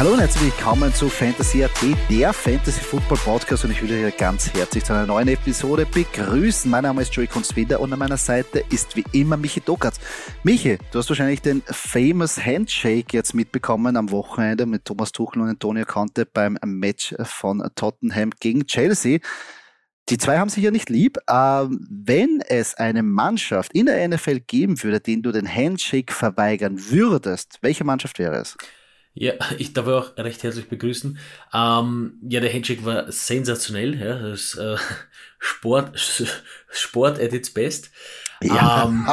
Hallo und herzlich willkommen zu Fantasy AT, der Fantasy Football Podcast und ich will euch ganz herzlich zu einer neuen Episode begrüßen. Mein Name ist Joey Kunstwinder und an meiner Seite ist wie immer Michi Dokatz. Michi, du hast wahrscheinlich den famous Handshake jetzt mitbekommen am Wochenende mit Thomas Tuchel und Antonio Conte beim Match von Tottenham gegen Chelsea. Die zwei haben sich ja nicht lieb. Ähm, wenn es eine Mannschaft in der NFL geben würde, den du den Handshake verweigern würdest, welche Mannschaft wäre es? Ja, ich darf auch recht herzlich begrüßen. Ähm, ja, der Handshake war sensationell. Ja, das äh, Sport, Sport at its best. Ja. Ähm,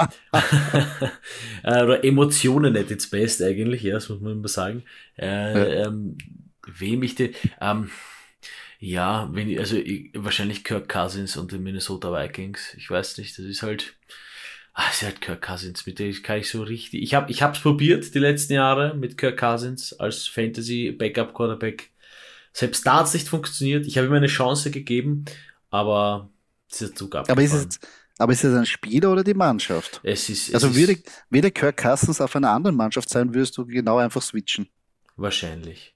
äh, oder Emotionen at its best eigentlich, ja, das muss man immer sagen. Äh, ja. ähm, wem ich den, ähm, ja, wenn also ich, wahrscheinlich Kirk Cousins und die Minnesota Vikings. Ich weiß nicht, das ist halt, ah, ist halt Kirk Cousins, mit dem kann ich so richtig. Ich habe, ich hab's probiert die letzten Jahre mit Kirk Cousins als Fantasy Backup Quarterback. Selbst da hat's nicht funktioniert. Ich habe ihm eine Chance gegeben, aber es ist zu Aber ist es, aber ist es ein Spieler oder die Mannschaft? Es ist, es also ist, würde, würde Kirk Cousins auf einer anderen Mannschaft sein, würdest du genau einfach switchen. Wahrscheinlich.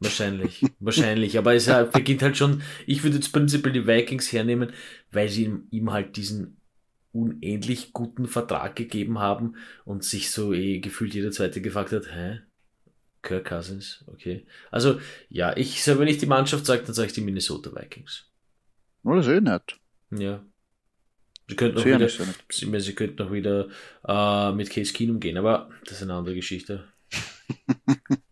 Wahrscheinlich, wahrscheinlich. Aber es beginnt halt schon, ich würde jetzt prinzipiell die Vikings hernehmen, weil sie ihm, ihm halt diesen unendlich guten Vertrag gegeben haben und sich so eh gefühlt jeder zweite gefragt hat, hä? Kirk Cousins, okay. Also, ja, ich, wenn ich die Mannschaft sage, dann sage ich die Minnesota Vikings. Das ist eh nett. Ja. Sie könnten noch wieder, sie, sie könnten noch wieder äh, mit Case Keenum gehen, aber das ist eine andere Geschichte.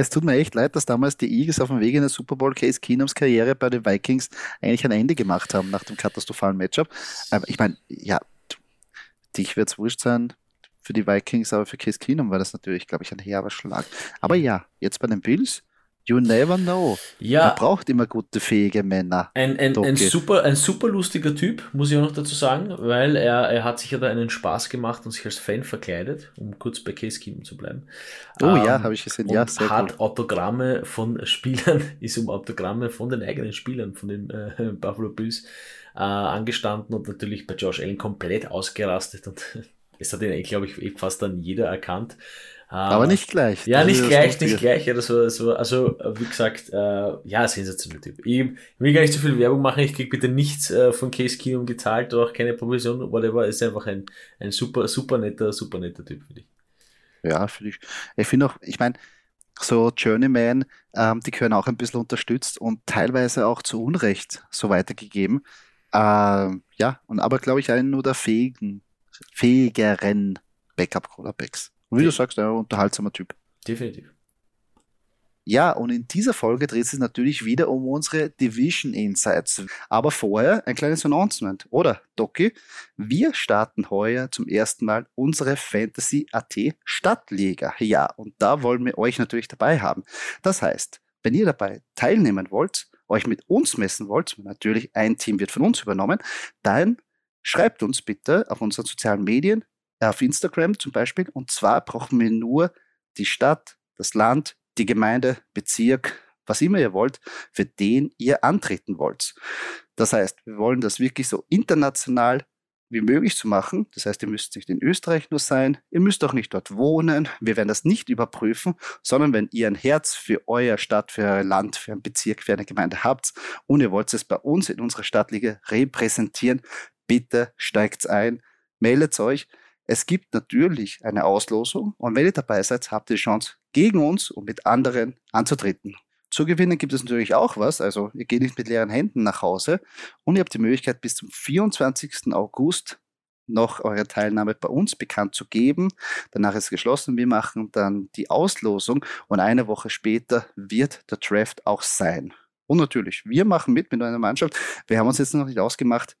es tut mir echt leid, dass damals die Eagles auf dem Weg in der Super Bowl Case Keenums Karriere bei den Vikings eigentlich ein Ende gemacht haben nach dem katastrophalen Matchup. Aber ich meine, ja, dich wird es wurscht sein für die Vikings, aber für Case Keenum war das natürlich, glaube ich, ein herber Schlag. Aber ja, jetzt bei den Bills You never know. Ja. Man braucht immer gute, fähige Männer. Ein, ein, ein, super, ein super lustiger Typ, muss ich auch noch dazu sagen, weil er, er hat sich ja da einen Spaß gemacht und sich als Fan verkleidet, um kurz bei Case Keenum zu bleiben. Oh ähm, ja, habe ich gesehen. Ja, sehr hat cool. Autogramme von Spielern, ist um Autogramme von den eigenen Spielern, von den äh, Buffalo Bills äh, angestanden und natürlich bei Josh Allen komplett ausgerastet und es hat ihn, glaube ich, eh fast dann jeder erkannt. Aber nicht gleich. Ja, nicht gleich, nicht gleich. Ja, das war, das war, also, wie gesagt, äh, ja, sensationeller Typ. Ich will gar nicht zu viel Werbung machen. Ich krieg bitte nichts äh, von Case Keenum gezahlt oder auch keine Provision, whatever. Ist einfach ein, ein super, super netter, super netter Typ, finde ich. Ja, finde ich. Ich finde auch, ich meine, so Journeyman, ähm, die können auch ein bisschen unterstützt und teilweise auch zu Unrecht so weitergegeben. Ähm, ja, und aber glaube ich einen nur der fähigen, fähigeren Backup-Quarterbacks. Und wie du sagst, ein unterhaltsamer Typ. Definitiv. Ja, und in dieser Folge dreht es sich natürlich wieder um unsere Division Insights. Aber vorher ein kleines Announcement, oder, Doki? Wir starten heuer zum ersten Mal unsere Fantasy AT Stadtliga. Ja, und da wollen wir euch natürlich dabei haben. Das heißt, wenn ihr dabei teilnehmen wollt, euch mit uns messen wollt, natürlich ein Team wird von uns übernommen, dann schreibt uns bitte auf unseren sozialen Medien, auf Instagram zum Beispiel. Und zwar brauchen wir nur die Stadt, das Land, die Gemeinde, Bezirk, was immer ihr wollt, für den ihr antreten wollt. Das heißt, wir wollen das wirklich so international wie möglich zu machen. Das heißt, ihr müsst nicht in Österreich nur sein, ihr müsst auch nicht dort wohnen. Wir werden das nicht überprüfen, sondern wenn ihr ein Herz für euer Stadt, für euer Land, für einen Bezirk, für eine Gemeinde habt und ihr wollt es bei uns in unserer Stadtliga repräsentieren, bitte steigt ein, meldet euch. Es gibt natürlich eine Auslosung und wenn ihr dabei seid, habt ihr die Chance, gegen uns und mit anderen anzutreten. Zu gewinnen gibt es natürlich auch was, also ihr geht nicht mit leeren Händen nach Hause und ihr habt die Möglichkeit bis zum 24. August noch eure Teilnahme bei uns bekannt zu geben. Danach ist es geschlossen. Wir machen dann die Auslosung und eine Woche später wird der Draft auch sein. Und natürlich, wir machen mit mit einer Mannschaft. Wir haben uns jetzt noch nicht ausgemacht,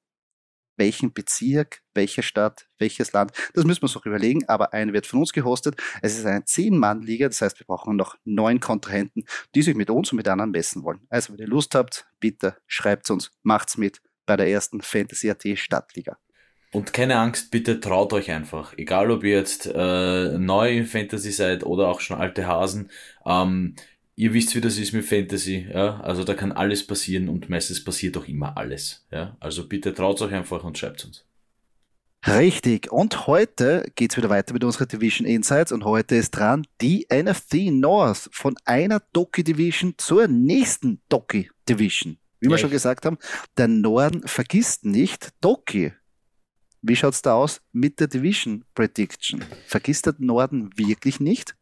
welchen Bezirk, welche Stadt, welches Land. Das müssen wir uns noch überlegen, aber eine wird von uns gehostet. Es ist eine Zehn-Mann-Liga, das heißt, wir brauchen noch neun Kontrahenten, die sich mit uns und mit anderen messen wollen. Also, wenn ihr Lust habt, bitte schreibt uns, macht's mit bei der ersten Fantasy AT Stadtliga. Und keine Angst, bitte traut euch einfach. Egal, ob ihr jetzt äh, neu in Fantasy seid oder auch schon alte Hasen. Ähm, ihr wisst, wie das ist mit Fantasy, ja. Also da kann alles passieren und meistens passiert auch immer alles, ja. Also bitte traut euch einfach und schreibt uns. Richtig. Und heute geht es wieder weiter mit unseren Division Insights und heute ist dran die NFC North von einer Doki Division zur nächsten Doki Division. Wie ja, wir schon gesagt haben, der Norden vergisst nicht Doki. Wie schaut es da aus mit der Division Prediction? Vergisst der Norden wirklich nicht?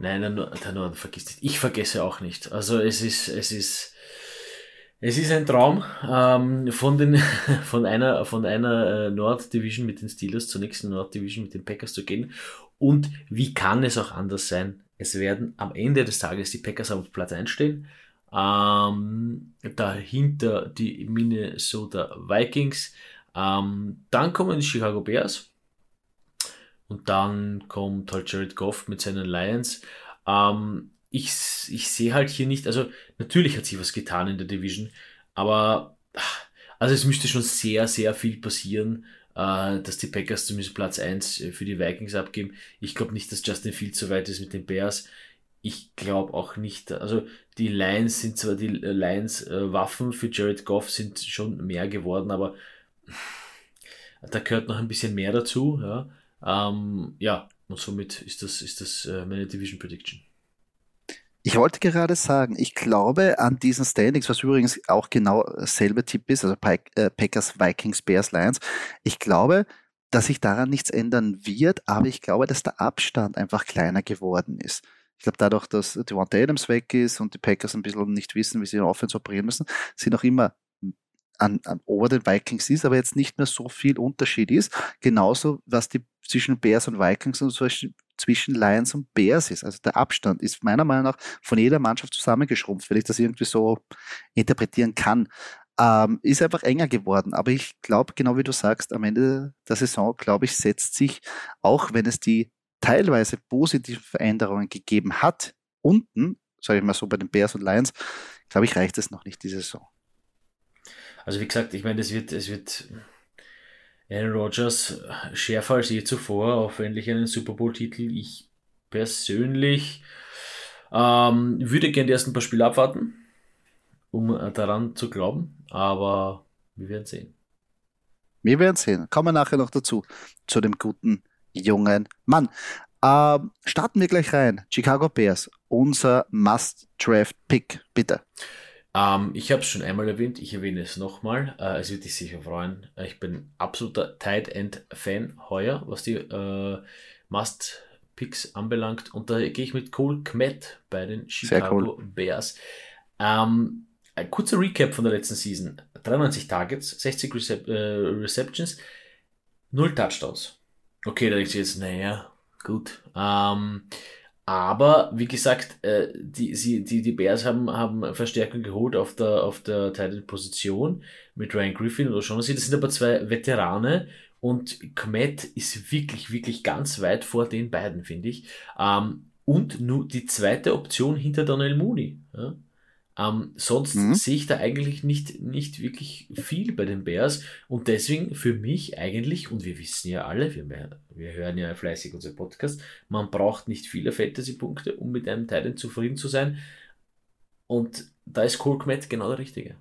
Nein, der, Norden vergisst nicht. Ich vergesse auch nicht. Also es ist, es ist, es ist ein Traum, ähm, von, den, von einer, von einer äh, Nord Division mit den Steelers zur nächsten Nord Division mit den Packers zu gehen. Und wie kann es auch anders sein? Es werden am Ende des Tages die Packers auf Platz 1 stehen. Ähm, dahinter die Minnesota Vikings. Ähm, dann kommen die Chicago Bears. Und dann kommt halt Jared Goff mit seinen Lions. Ähm, ich, ich sehe halt hier nicht, also natürlich hat sich was getan in der Division, aber also es müsste schon sehr, sehr viel passieren, äh, dass die Packers zumindest Platz 1 für die Vikings abgeben. Ich glaube nicht, dass Justin Fields so weit ist mit den Bears. Ich glaube auch nicht, also die Lions sind zwar die Lions äh, Waffen für Jared Goff sind schon mehr geworden, aber da gehört noch ein bisschen mehr dazu. Ja, ähm, ja und somit ist das, ist das äh, meine Division Prediction. Ich wollte gerade sagen, ich glaube an diesen Standings, was übrigens auch genau dasselbe Tipp ist, also äh, Packers, Vikings, Bears, Lions. Ich glaube, dass sich daran nichts ändern wird, aber ich glaube, dass der Abstand einfach kleiner geworden ist. Ich glaube, dadurch, dass Devonta Adams weg ist und die Packers ein bisschen nicht wissen, wie sie in Offense operieren müssen, sind auch immer an, an ober den Vikings ist, aber jetzt nicht mehr so viel Unterschied ist. Genauso, was die zwischen Bears und Vikings und zwischen Lions und Bears ist. Also der Abstand ist meiner Meinung nach von jeder Mannschaft zusammengeschrumpft, wenn ich das irgendwie so interpretieren kann. Ähm, ist einfach enger geworden. Aber ich glaube, genau wie du sagst, am Ende der Saison, glaube ich, setzt sich, auch wenn es die teilweise positiven Veränderungen gegeben hat, unten, sage ich mal so bei den Bears und Lions, glaube ich, reicht es noch nicht diese Saison. Also wie gesagt, ich meine, es wird, es wird Aaron Rodgers schärfer als je zuvor auf endlich einen Super Bowl-Titel. Ich persönlich ähm, würde gerne die ersten paar Spiele abwarten, um äh, daran zu glauben, aber wir werden sehen. Wir werden sehen. Kommen wir nachher noch dazu, zu dem guten jungen Mann. Ähm, starten wir gleich rein. Chicago Bears, unser Must-Draft-Pick, bitte. Ähm, ich habe es schon einmal erwähnt, ich erwähne es nochmal. Äh, es wird dich sicher freuen. Äh, ich bin absoluter Tight End Fan heuer, was die äh, Must Picks anbelangt. Und da gehe ich mit Cole Kmet bei den Chicago cool. Bears. Ähm, ein kurzer Recap von der letzten Season. 93 Targets, 60 Recep äh, Receptions, 0 Touchdowns. Okay, da denkst du jetzt, naja, gut. Ähm, aber wie gesagt, äh, die, die, die Bears haben, haben Verstärkung geholt auf der, auf der Titan-Position mit Ryan Griffin und O'Shaughnessy. Das sind aber zwei Veterane und Kmet ist wirklich, wirklich ganz weit vor den beiden, finde ich. Ähm, und nur die zweite Option hinter Daniel Mooney. Ja? Ähm, sonst mhm. sehe ich da eigentlich nicht, nicht wirklich viel bei den Bears und deswegen für mich eigentlich, und wir wissen ja alle, wir, wir hören ja fleißig unseren Podcast, man braucht nicht viele Fantasy-Punkte, um mit einem Teil zufrieden zu sein. Und da ist Cole Kmet genau der Richtige.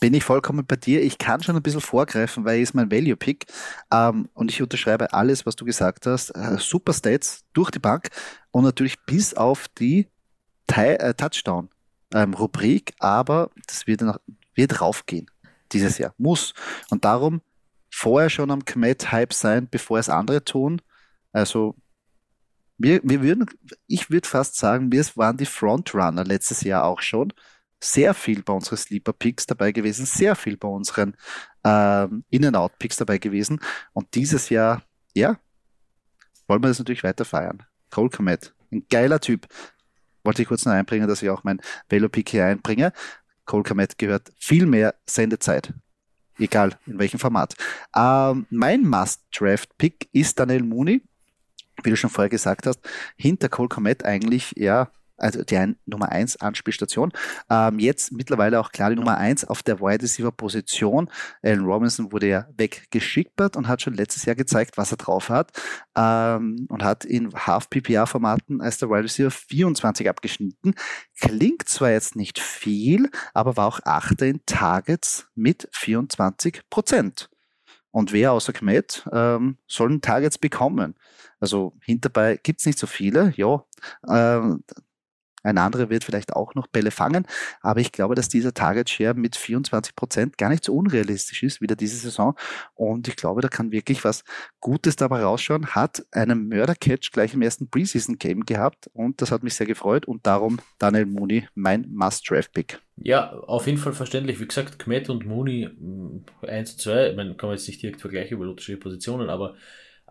Bin ich vollkommen bei dir. Ich kann schon ein bisschen vorgreifen, weil er ist mein Value-Pick. Ähm, und ich unterschreibe alles, was du gesagt hast. Äh, super Stats durch die Bank und natürlich bis auf die äh, Touchdown-Rubrik, ähm, aber das wird, noch, wird raufgehen dieses Jahr. Muss. Und darum vorher schon am Kmet-Hype sein, bevor es andere tun. Also wir, wir würden, ich würde fast sagen, wir waren die Frontrunner letztes Jahr auch schon. Sehr viel bei unseren Sleeper-Picks dabei gewesen, sehr viel bei unseren ähm, In-and-Out-Picks dabei gewesen. Und dieses Jahr, ja, wollen wir das natürlich weiter feiern. Cole Komet, ein geiler Typ wollte ich kurz noch einbringen, dass ich auch mein Velo-Pick hier einbringe. Cole Komet gehört viel mehr Sendezeit. Egal in welchem Format. Ähm, mein Must-Draft-Pick ist Daniel Mooney. Wie du schon vorher gesagt hast, hinter Cole Komet eigentlich, ja, also die Nummer 1 Anspielstation. Ähm, jetzt mittlerweile auch klar die Nummer 1 auf der Wide Receiver Position. Allen Robinson wurde ja weggeschickert und hat schon letztes Jahr gezeigt, was er drauf hat ähm, und hat in Half-PPR-Formaten als der Wide Receiver 24 abgeschnitten. Klingt zwar jetzt nicht viel, aber war auch Achter in Targets mit 24 Prozent. Und wer außer Kmet ähm, sollen Targets bekommen? Also hinterbei gibt es nicht so viele, ja. Ähm, ein anderer wird vielleicht auch noch Bälle fangen, aber ich glaube, dass dieser Target Share mit 24 Prozent gar nicht so unrealistisch ist, wieder diese Saison. Und ich glaube, da kann wirklich was Gutes dabei rausschauen. Hat einen Mörder-Catch gleich im ersten Preseason-Game gehabt und das hat mich sehr gefreut und darum Daniel Mooney mein Must-Draft-Pick. Ja, auf jeden Fall verständlich. Wie gesagt, Kmet und Mooney 1 und 2, man kann jetzt nicht direkt vergleichen über unterschiedliche Positionen, aber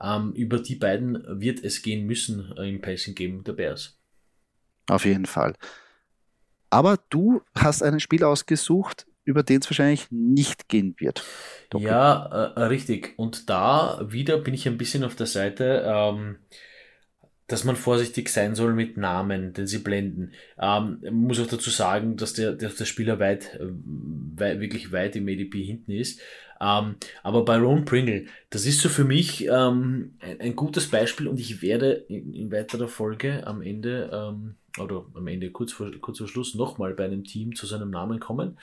ähm, über die beiden wird es gehen müssen äh, im Passing-Game der Bears. Auf jeden Fall. Aber du hast einen Spiel ausgesucht, über den es wahrscheinlich nicht gehen wird. Doppel. Ja, äh, richtig. Und da wieder bin ich ein bisschen auf der Seite, ähm, dass man vorsichtig sein soll mit Namen, denn sie blenden. Ähm, muss auch dazu sagen, dass der, dass der Spieler weit, äh, weit, wirklich weit im ADP hinten ist. Ähm, aber bei Ron Pringle, das ist so für mich ähm, ein, ein, gutes Beispiel und ich werde in, in weiterer Folge am Ende ähm, oder am Ende kurz vor, kurz vor Schluss nochmal bei einem Team zu seinem Namen kommen.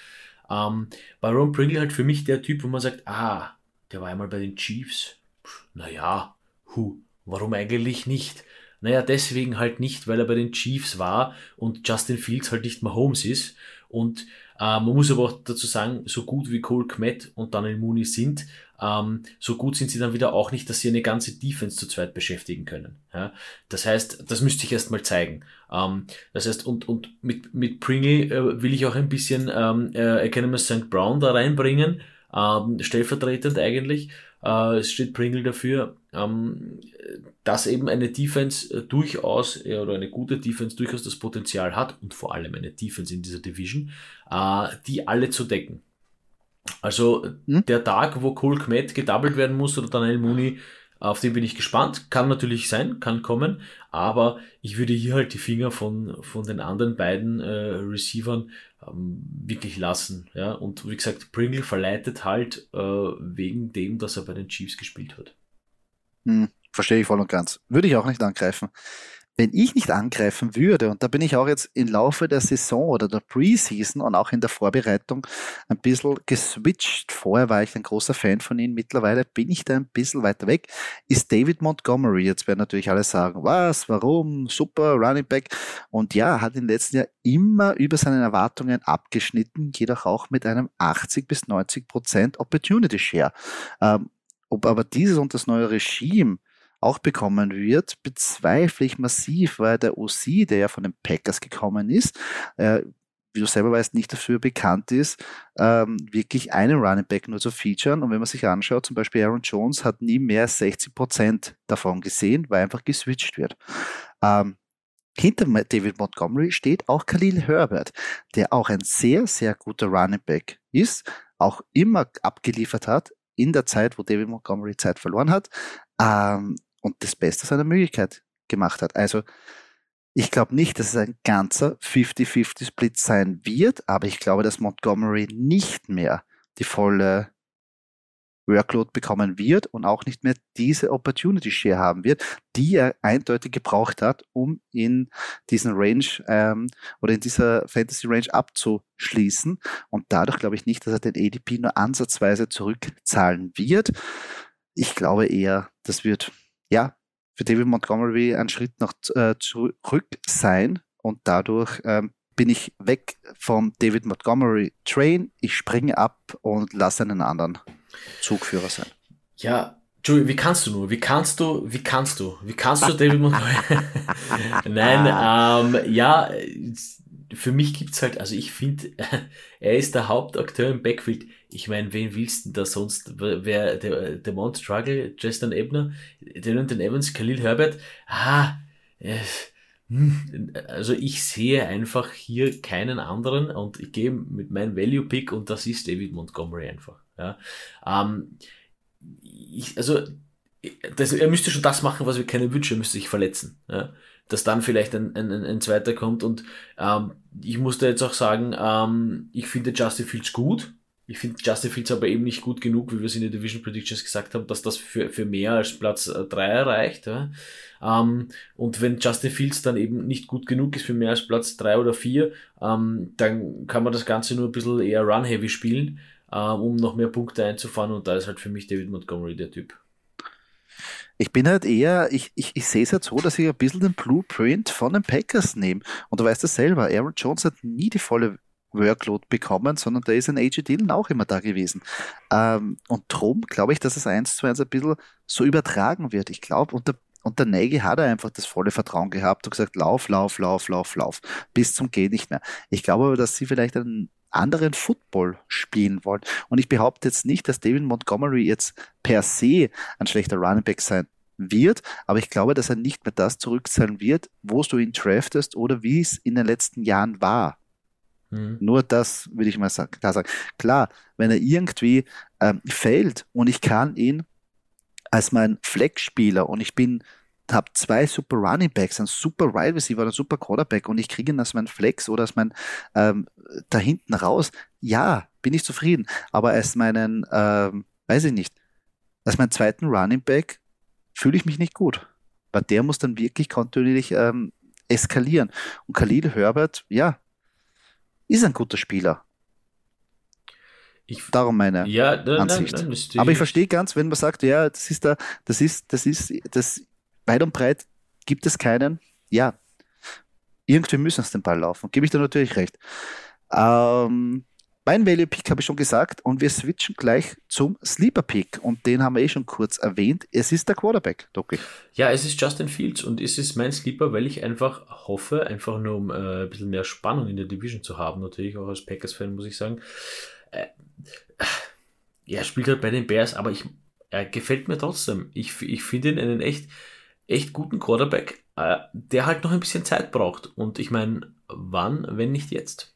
Ähm, bei Ron Pringle halt für mich der Typ, wo man sagt, ah, der war einmal bei den Chiefs. Naja, hu, warum eigentlich nicht? Naja, deswegen halt nicht, weil er bei den Chiefs war und Justin Fields halt nicht Mahomes ist. Und äh, man muss aber auch dazu sagen, so gut wie Cole Kmet und Daniel Mooney sind, ähm, so gut sind sie dann wieder auch nicht, dass sie eine ganze Defense zu zweit beschäftigen können. Ja? Das heißt, das müsste ich erst mal zeigen. Ähm, das heißt, und, und mit, mit Pringle äh, will ich auch ein bisschen ähm, äh, Academy St. Brown da reinbringen, ähm, stellvertretend eigentlich. Äh, es steht Pringle dafür, ähm, dass eben eine Defense äh, durchaus äh, oder eine gute Defense durchaus das Potenzial hat und vor allem eine Defense in dieser Division, äh, die alle zu decken. Also hm? der Tag, wo Cole Kmet gedoubled werden muss oder Daniel Mooney, auf den bin ich gespannt. Kann natürlich sein, kann kommen, aber ich würde hier halt die Finger von, von den anderen beiden äh, Receivern ähm, wirklich lassen. Ja? Und wie gesagt, Pringle verleitet halt äh, wegen dem, dass er bei den Chiefs gespielt hat. Hm, verstehe ich voll und ganz. Würde ich auch nicht angreifen wenn ich nicht angreifen würde, und da bin ich auch jetzt im Laufe der Saison oder der Preseason und auch in der Vorbereitung ein bisschen geswitcht. Vorher war ich ein großer Fan von ihm, mittlerweile bin ich da ein bisschen weiter weg, ist David Montgomery. Jetzt werden natürlich alle sagen, was, warum, super, Running Back. Und ja, hat im letzten Jahr immer über seine Erwartungen abgeschnitten, jedoch auch mit einem 80 bis 90 Prozent Opportunity Share. Ähm, ob aber dieses und das neue Regime auch bekommen wird, bezweifle ich massiv, weil der OC, der ja von den Packers gekommen ist, äh, wie du selber weißt, nicht dafür bekannt ist, ähm, wirklich einen Running Back nur zu featuren. Und wenn man sich anschaut, zum Beispiel Aaron Jones hat nie mehr als 60 Prozent davon gesehen, weil einfach geswitcht wird. Ähm, hinter David Montgomery steht auch Khalil Herbert, der auch ein sehr, sehr guter Running Back ist, auch immer abgeliefert hat in der Zeit, wo David Montgomery Zeit verloren hat. Ähm, und das Beste seiner Möglichkeit gemacht hat. Also ich glaube nicht, dass es ein ganzer 50-50-Split sein wird, aber ich glaube, dass Montgomery nicht mehr die volle Workload bekommen wird und auch nicht mehr diese Opportunity Share haben wird, die er eindeutig gebraucht hat, um in diesen Range ähm, oder in dieser Fantasy Range abzuschließen. Und dadurch glaube ich nicht, dass er den ADP nur ansatzweise zurückzahlen wird. Ich glaube eher, das wird ja, für David Montgomery ein Schritt nach äh, zurück sein und dadurch ähm, bin ich weg vom David Montgomery Train. Ich springe ab und lasse einen anderen Zugführer sein. Ja, Joey, wie kannst du nur? Wie kannst du, wie kannst du, wie kannst du David Montgomery? Nein, ähm, ja, für mich gibt's halt, also ich finde, er ist der Hauptakteur im Backfield. Ich meine, wen willst du da sonst? Wer, der, der Mount Struggle, Justin Ebner, den Evans, Khalil Herbert, ah, äh, also ich sehe einfach hier keinen anderen und ich gehe mit meinem Value Pick und das ist David Montgomery einfach. Ja. Ähm, ich, also das, er müsste schon das machen, was wir kennen wünschen, er müsste sich verletzen. Ja dass dann vielleicht ein, ein, ein zweiter kommt. Und ähm, ich muss da jetzt auch sagen, ähm, ich finde Justin Fields gut. Ich finde Justin Fields aber eben nicht gut genug, wie wir es in den Division Predictions gesagt haben, dass das für, für mehr als Platz äh, drei erreicht. Ja. Ähm, und wenn Justin Fields dann eben nicht gut genug ist für mehr als Platz drei oder vier, ähm, dann kann man das Ganze nur ein bisschen eher run-heavy spielen. ähm, um noch mehr Punkte einzufahren und da ist halt für mich David Montgomery der Typ. Ich bin halt eher, ich, ich, ich sehe es halt so, dass ich ein bisschen den Blueprint von den Packers nehme. Und du weißt es selber, Aaron Jones hat nie die volle Workload bekommen, sondern da ist ein AJ Dillon auch immer da gewesen. Ähm, und drum glaube ich, dass es eins zu eins ein bisschen so übertragen wird. Ich glaube, unter, unter Nagy hat er einfach das volle Vertrauen gehabt und gesagt, lauf, lauf, lauf, lauf, lauf, bis zum Geh nicht mehr. Ich glaube aber, dass sie vielleicht einen anderen Football spielen wollen. Und ich behaupte jetzt nicht, dass David Montgomery jetzt per se ein schlechter Running Back sein wird, aber ich glaube, dass er nicht mehr das zurückzahlen wird, wo du ihn draftest oder wie es in den letzten Jahren war. Mhm. Nur das will ich mal sagen, klar sagen. Klar, wenn er irgendwie ähm, fällt und ich kann ihn als mein Flex-Spieler und ich bin habe zwei super Running Backs, einen super Wide Receiver, einen super Quarterback und ich kriege ihn als mein Flex oder als mein ähm, da hinten raus, ja, bin ich zufrieden. Aber als meinen, ähm, weiß ich nicht, als meinen zweiten Running Back fühle ich mich nicht gut. Weil der muss dann wirklich kontinuierlich ähm, eskalieren. Und Khalil Herbert, ja, ist ein guter Spieler. Ich, Darum meine ja, nein, Ansicht. Nein, nein, Aber ich verstehe ganz, wenn man sagt, ja, das ist da, das ist, das ist, das weit und breit gibt es keinen. Ja, irgendwie müssen es den Ball laufen. Gebe ich da natürlich recht. Ähm, mein Value Pick habe ich schon gesagt und wir switchen gleich zum Sleeper Pick und den haben wir eh schon kurz erwähnt. Es ist der Quarterback, Doki. Ja, es ist Justin Fields und es ist mein Sleeper, weil ich einfach hoffe, einfach nur um äh, ein bisschen mehr Spannung in der Division zu haben, natürlich auch als Packers-Fan, muss ich sagen. Äh, er spielt halt bei den Bears, aber ich, er gefällt mir trotzdem. Ich, ich finde ihn einen echt, echt guten Quarterback, äh, der halt noch ein bisschen Zeit braucht. Und ich meine, wann, wenn nicht jetzt?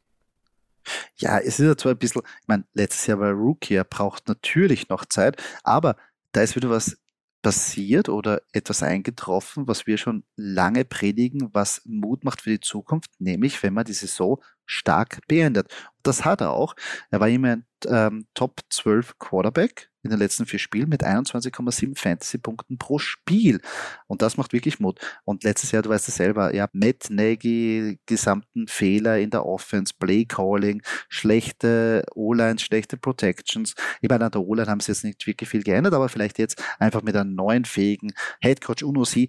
Ja, es ist ja zwar ein bisschen, ich meine, letztes Jahr war Rookie, er braucht natürlich noch Zeit, aber da ist wieder was passiert oder etwas eingetroffen, was wir schon lange predigen, was Mut macht für die Zukunft, nämlich wenn man die Saison stark beendet. Das hat er auch. Er war immer ein ähm, Top 12 Quarterback in den letzten vier Spielen mit 21,7 Fantasy-Punkten pro Spiel. Und das macht wirklich Mut. Und letztes Jahr, du weißt es selber, ja, Matt Nagy, gesamten Fehler in der Offense, Play Calling, schlechte O-Lines, schlechte Protections. Ich meine, an der O-Line haben sie jetzt nicht wirklich viel geändert, aber vielleicht jetzt einfach mit einem neuen fähigen Headcoach Unosi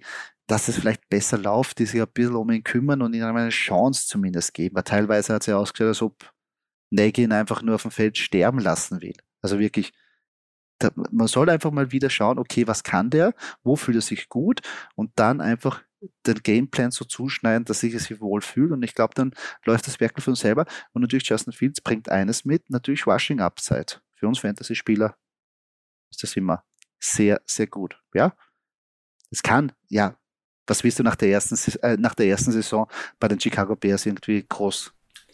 dass es vielleicht besser läuft, die sich ein bisschen um ihn kümmern und ihm eine Chance zumindest geben. Weil teilweise hat es ja ausgeschaut, als ob Nagy ihn einfach nur auf dem Feld sterben lassen will. Also wirklich, da, man soll einfach mal wieder schauen, okay, was kann der, wo fühlt er sich gut und dann einfach den Gameplan so zuschneiden, dass ich es sich wohlfühle. Und ich glaube, dann läuft das wirklich von selber. Und natürlich Justin Fields bringt eines mit, natürlich Washing Upside. Für uns Fantasy-Spieler ist das immer sehr, sehr gut. Ja, es kann, ja, was willst du nach der ersten, äh, nach der ersten Saison bei den Chicago Bears irgendwie groß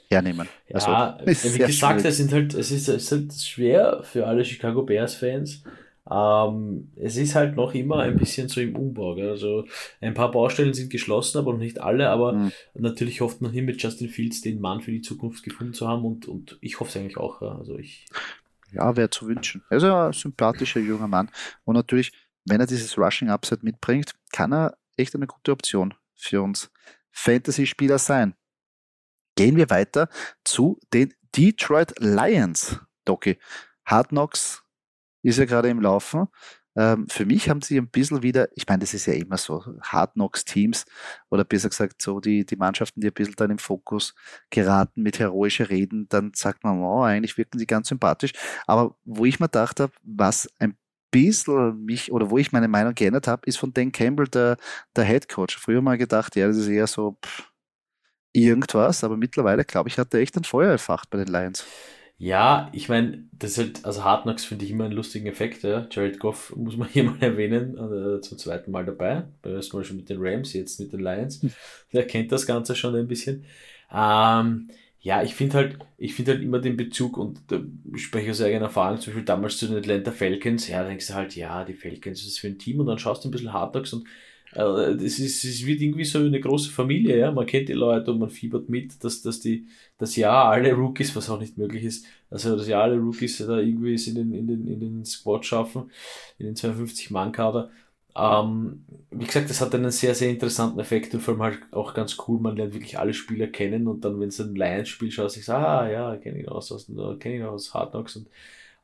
hernehmen? Also, ja, wie gesagt, es, sind halt, es, ist, es ist halt schwer für alle Chicago Bears-Fans. Ähm, es ist halt noch immer ein bisschen so im Umbau. Gell? Also ein paar Baustellen sind geschlossen, aber noch nicht alle. Aber mhm. natürlich hofft man hier mit Justin Fields den Mann für die Zukunft gefunden zu haben und, und ich hoffe es eigentlich auch. Ja. Also ich ja, wäre zu wünschen. Er ist ein sympathischer junger Mann. Und natürlich, wenn er dieses Rushing Upside mitbringt, kann er echt eine gute Option für uns Fantasy-Spieler sein. Gehen wir weiter zu den Detroit Lions. Doki, Hard Knocks ist ja gerade im Laufen. Ähm, für mich haben sie ein bisschen wieder, ich meine, das ist ja immer so, Hard Knocks Teams oder besser gesagt so die, die Mannschaften, die ein bisschen dann im Fokus geraten mit heroischen Reden, dann sagt man, oh, eigentlich wirken sie ganz sympathisch. Aber wo ich mir gedacht habe, was ein bisschen mich, oder wo ich meine Meinung geändert habe, ist von Dan Campbell der, der Head Coach. Früher mal gedacht, ja, das ist eher so pff, irgendwas, aber mittlerweile, glaube ich, hat er echt ein Feuer erfacht bei den Lions. Ja, ich meine, das ist halt, also Hard Knocks finde ich immer einen lustigen Effekt. Ja. Jared Goff muss man hier mal erwähnen, äh, zum zweiten Mal dabei. Beim ersten Mal schon mit den Rams, jetzt mit den Lions. Hm. Der kennt das Ganze schon ein bisschen. Ähm, ja, ich finde halt, ich finde halt immer den Bezug und da spreche aus eigener Erfahrung, zum Beispiel damals zu den Atlanta Falcons, ja, denkst du halt, ja, die Falcons ist für ein Team? Und dann schaust du ein bisschen Hard Knocks und äh, das ist, es wird irgendwie so eine große Familie, ja, man kennt die Leute und man fiebert mit, dass, dass die, das Jahr alle Rookies, was auch nicht möglich ist, also das Jahr alle Rookies da irgendwie in den, in den, in den Squad schaffen, in den 52-Mann-Kader, Ähm, wie gesagt, das hat einen sehr, sehr interessanten Effekt und vor allem halt auch ganz cool. Man lernt wirklich alle Spieler kennen und dann, wenn es ein Lions-Spiel schaut, sich so, ah ja, kenne ich noch aus, kenne ich aus Hard Knocks und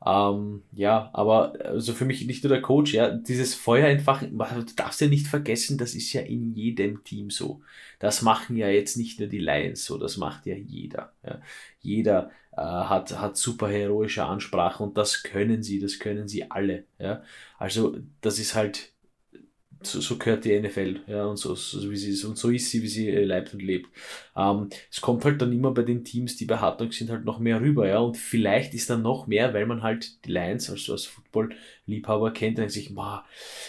ähm, ja, aber also für mich nicht nur der Coach, ja, dieses Feuer entfachen, du darfst ja nicht vergessen, das ist ja in jedem Team so. Das machen ja jetzt nicht nur die Lions so, das macht ja jeder. Ja. Jeder äh, hat, hat super heroische Ansprache und das können sie, das können sie alle. Ja. Also das ist halt so, so gehört die NFL, ja, und so, so wie sie ist, und so ist sie, wie sie äh, leibt und lebt. Ähm, es kommt halt dann immer bei den Teams, die bei Hardrock sind, halt noch mehr rüber, ja, und vielleicht ist dann noch mehr, weil man halt die Lions, also als Football-Liebhaber kennt, dann sich, ma,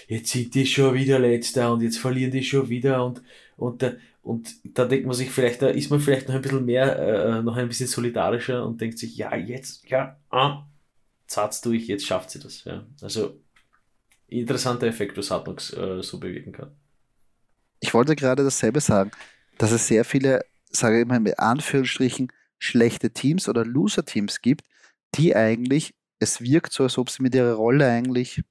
jetzt sind die schon wieder Letzter und jetzt verlieren die schon wieder und, und, äh, und da denkt man sich vielleicht, da ist man vielleicht noch ein bisschen mehr, äh, noch ein bisschen solidarischer und denkt sich, ja, jetzt, ja, ah, zat's durch, jetzt schafft sie das, ja. Also, interessanter Effekt, was Hardbox äh, so bewirken kann. Ich wollte gerade dasselbe sagen, dass es sehr viele, sage ich mal mit Anführungsstrichen, schlechte Teams oder Loser-Teams gibt, die eigentlich, es wirkt so, als ob sie mit ihrer Rolle eigentlich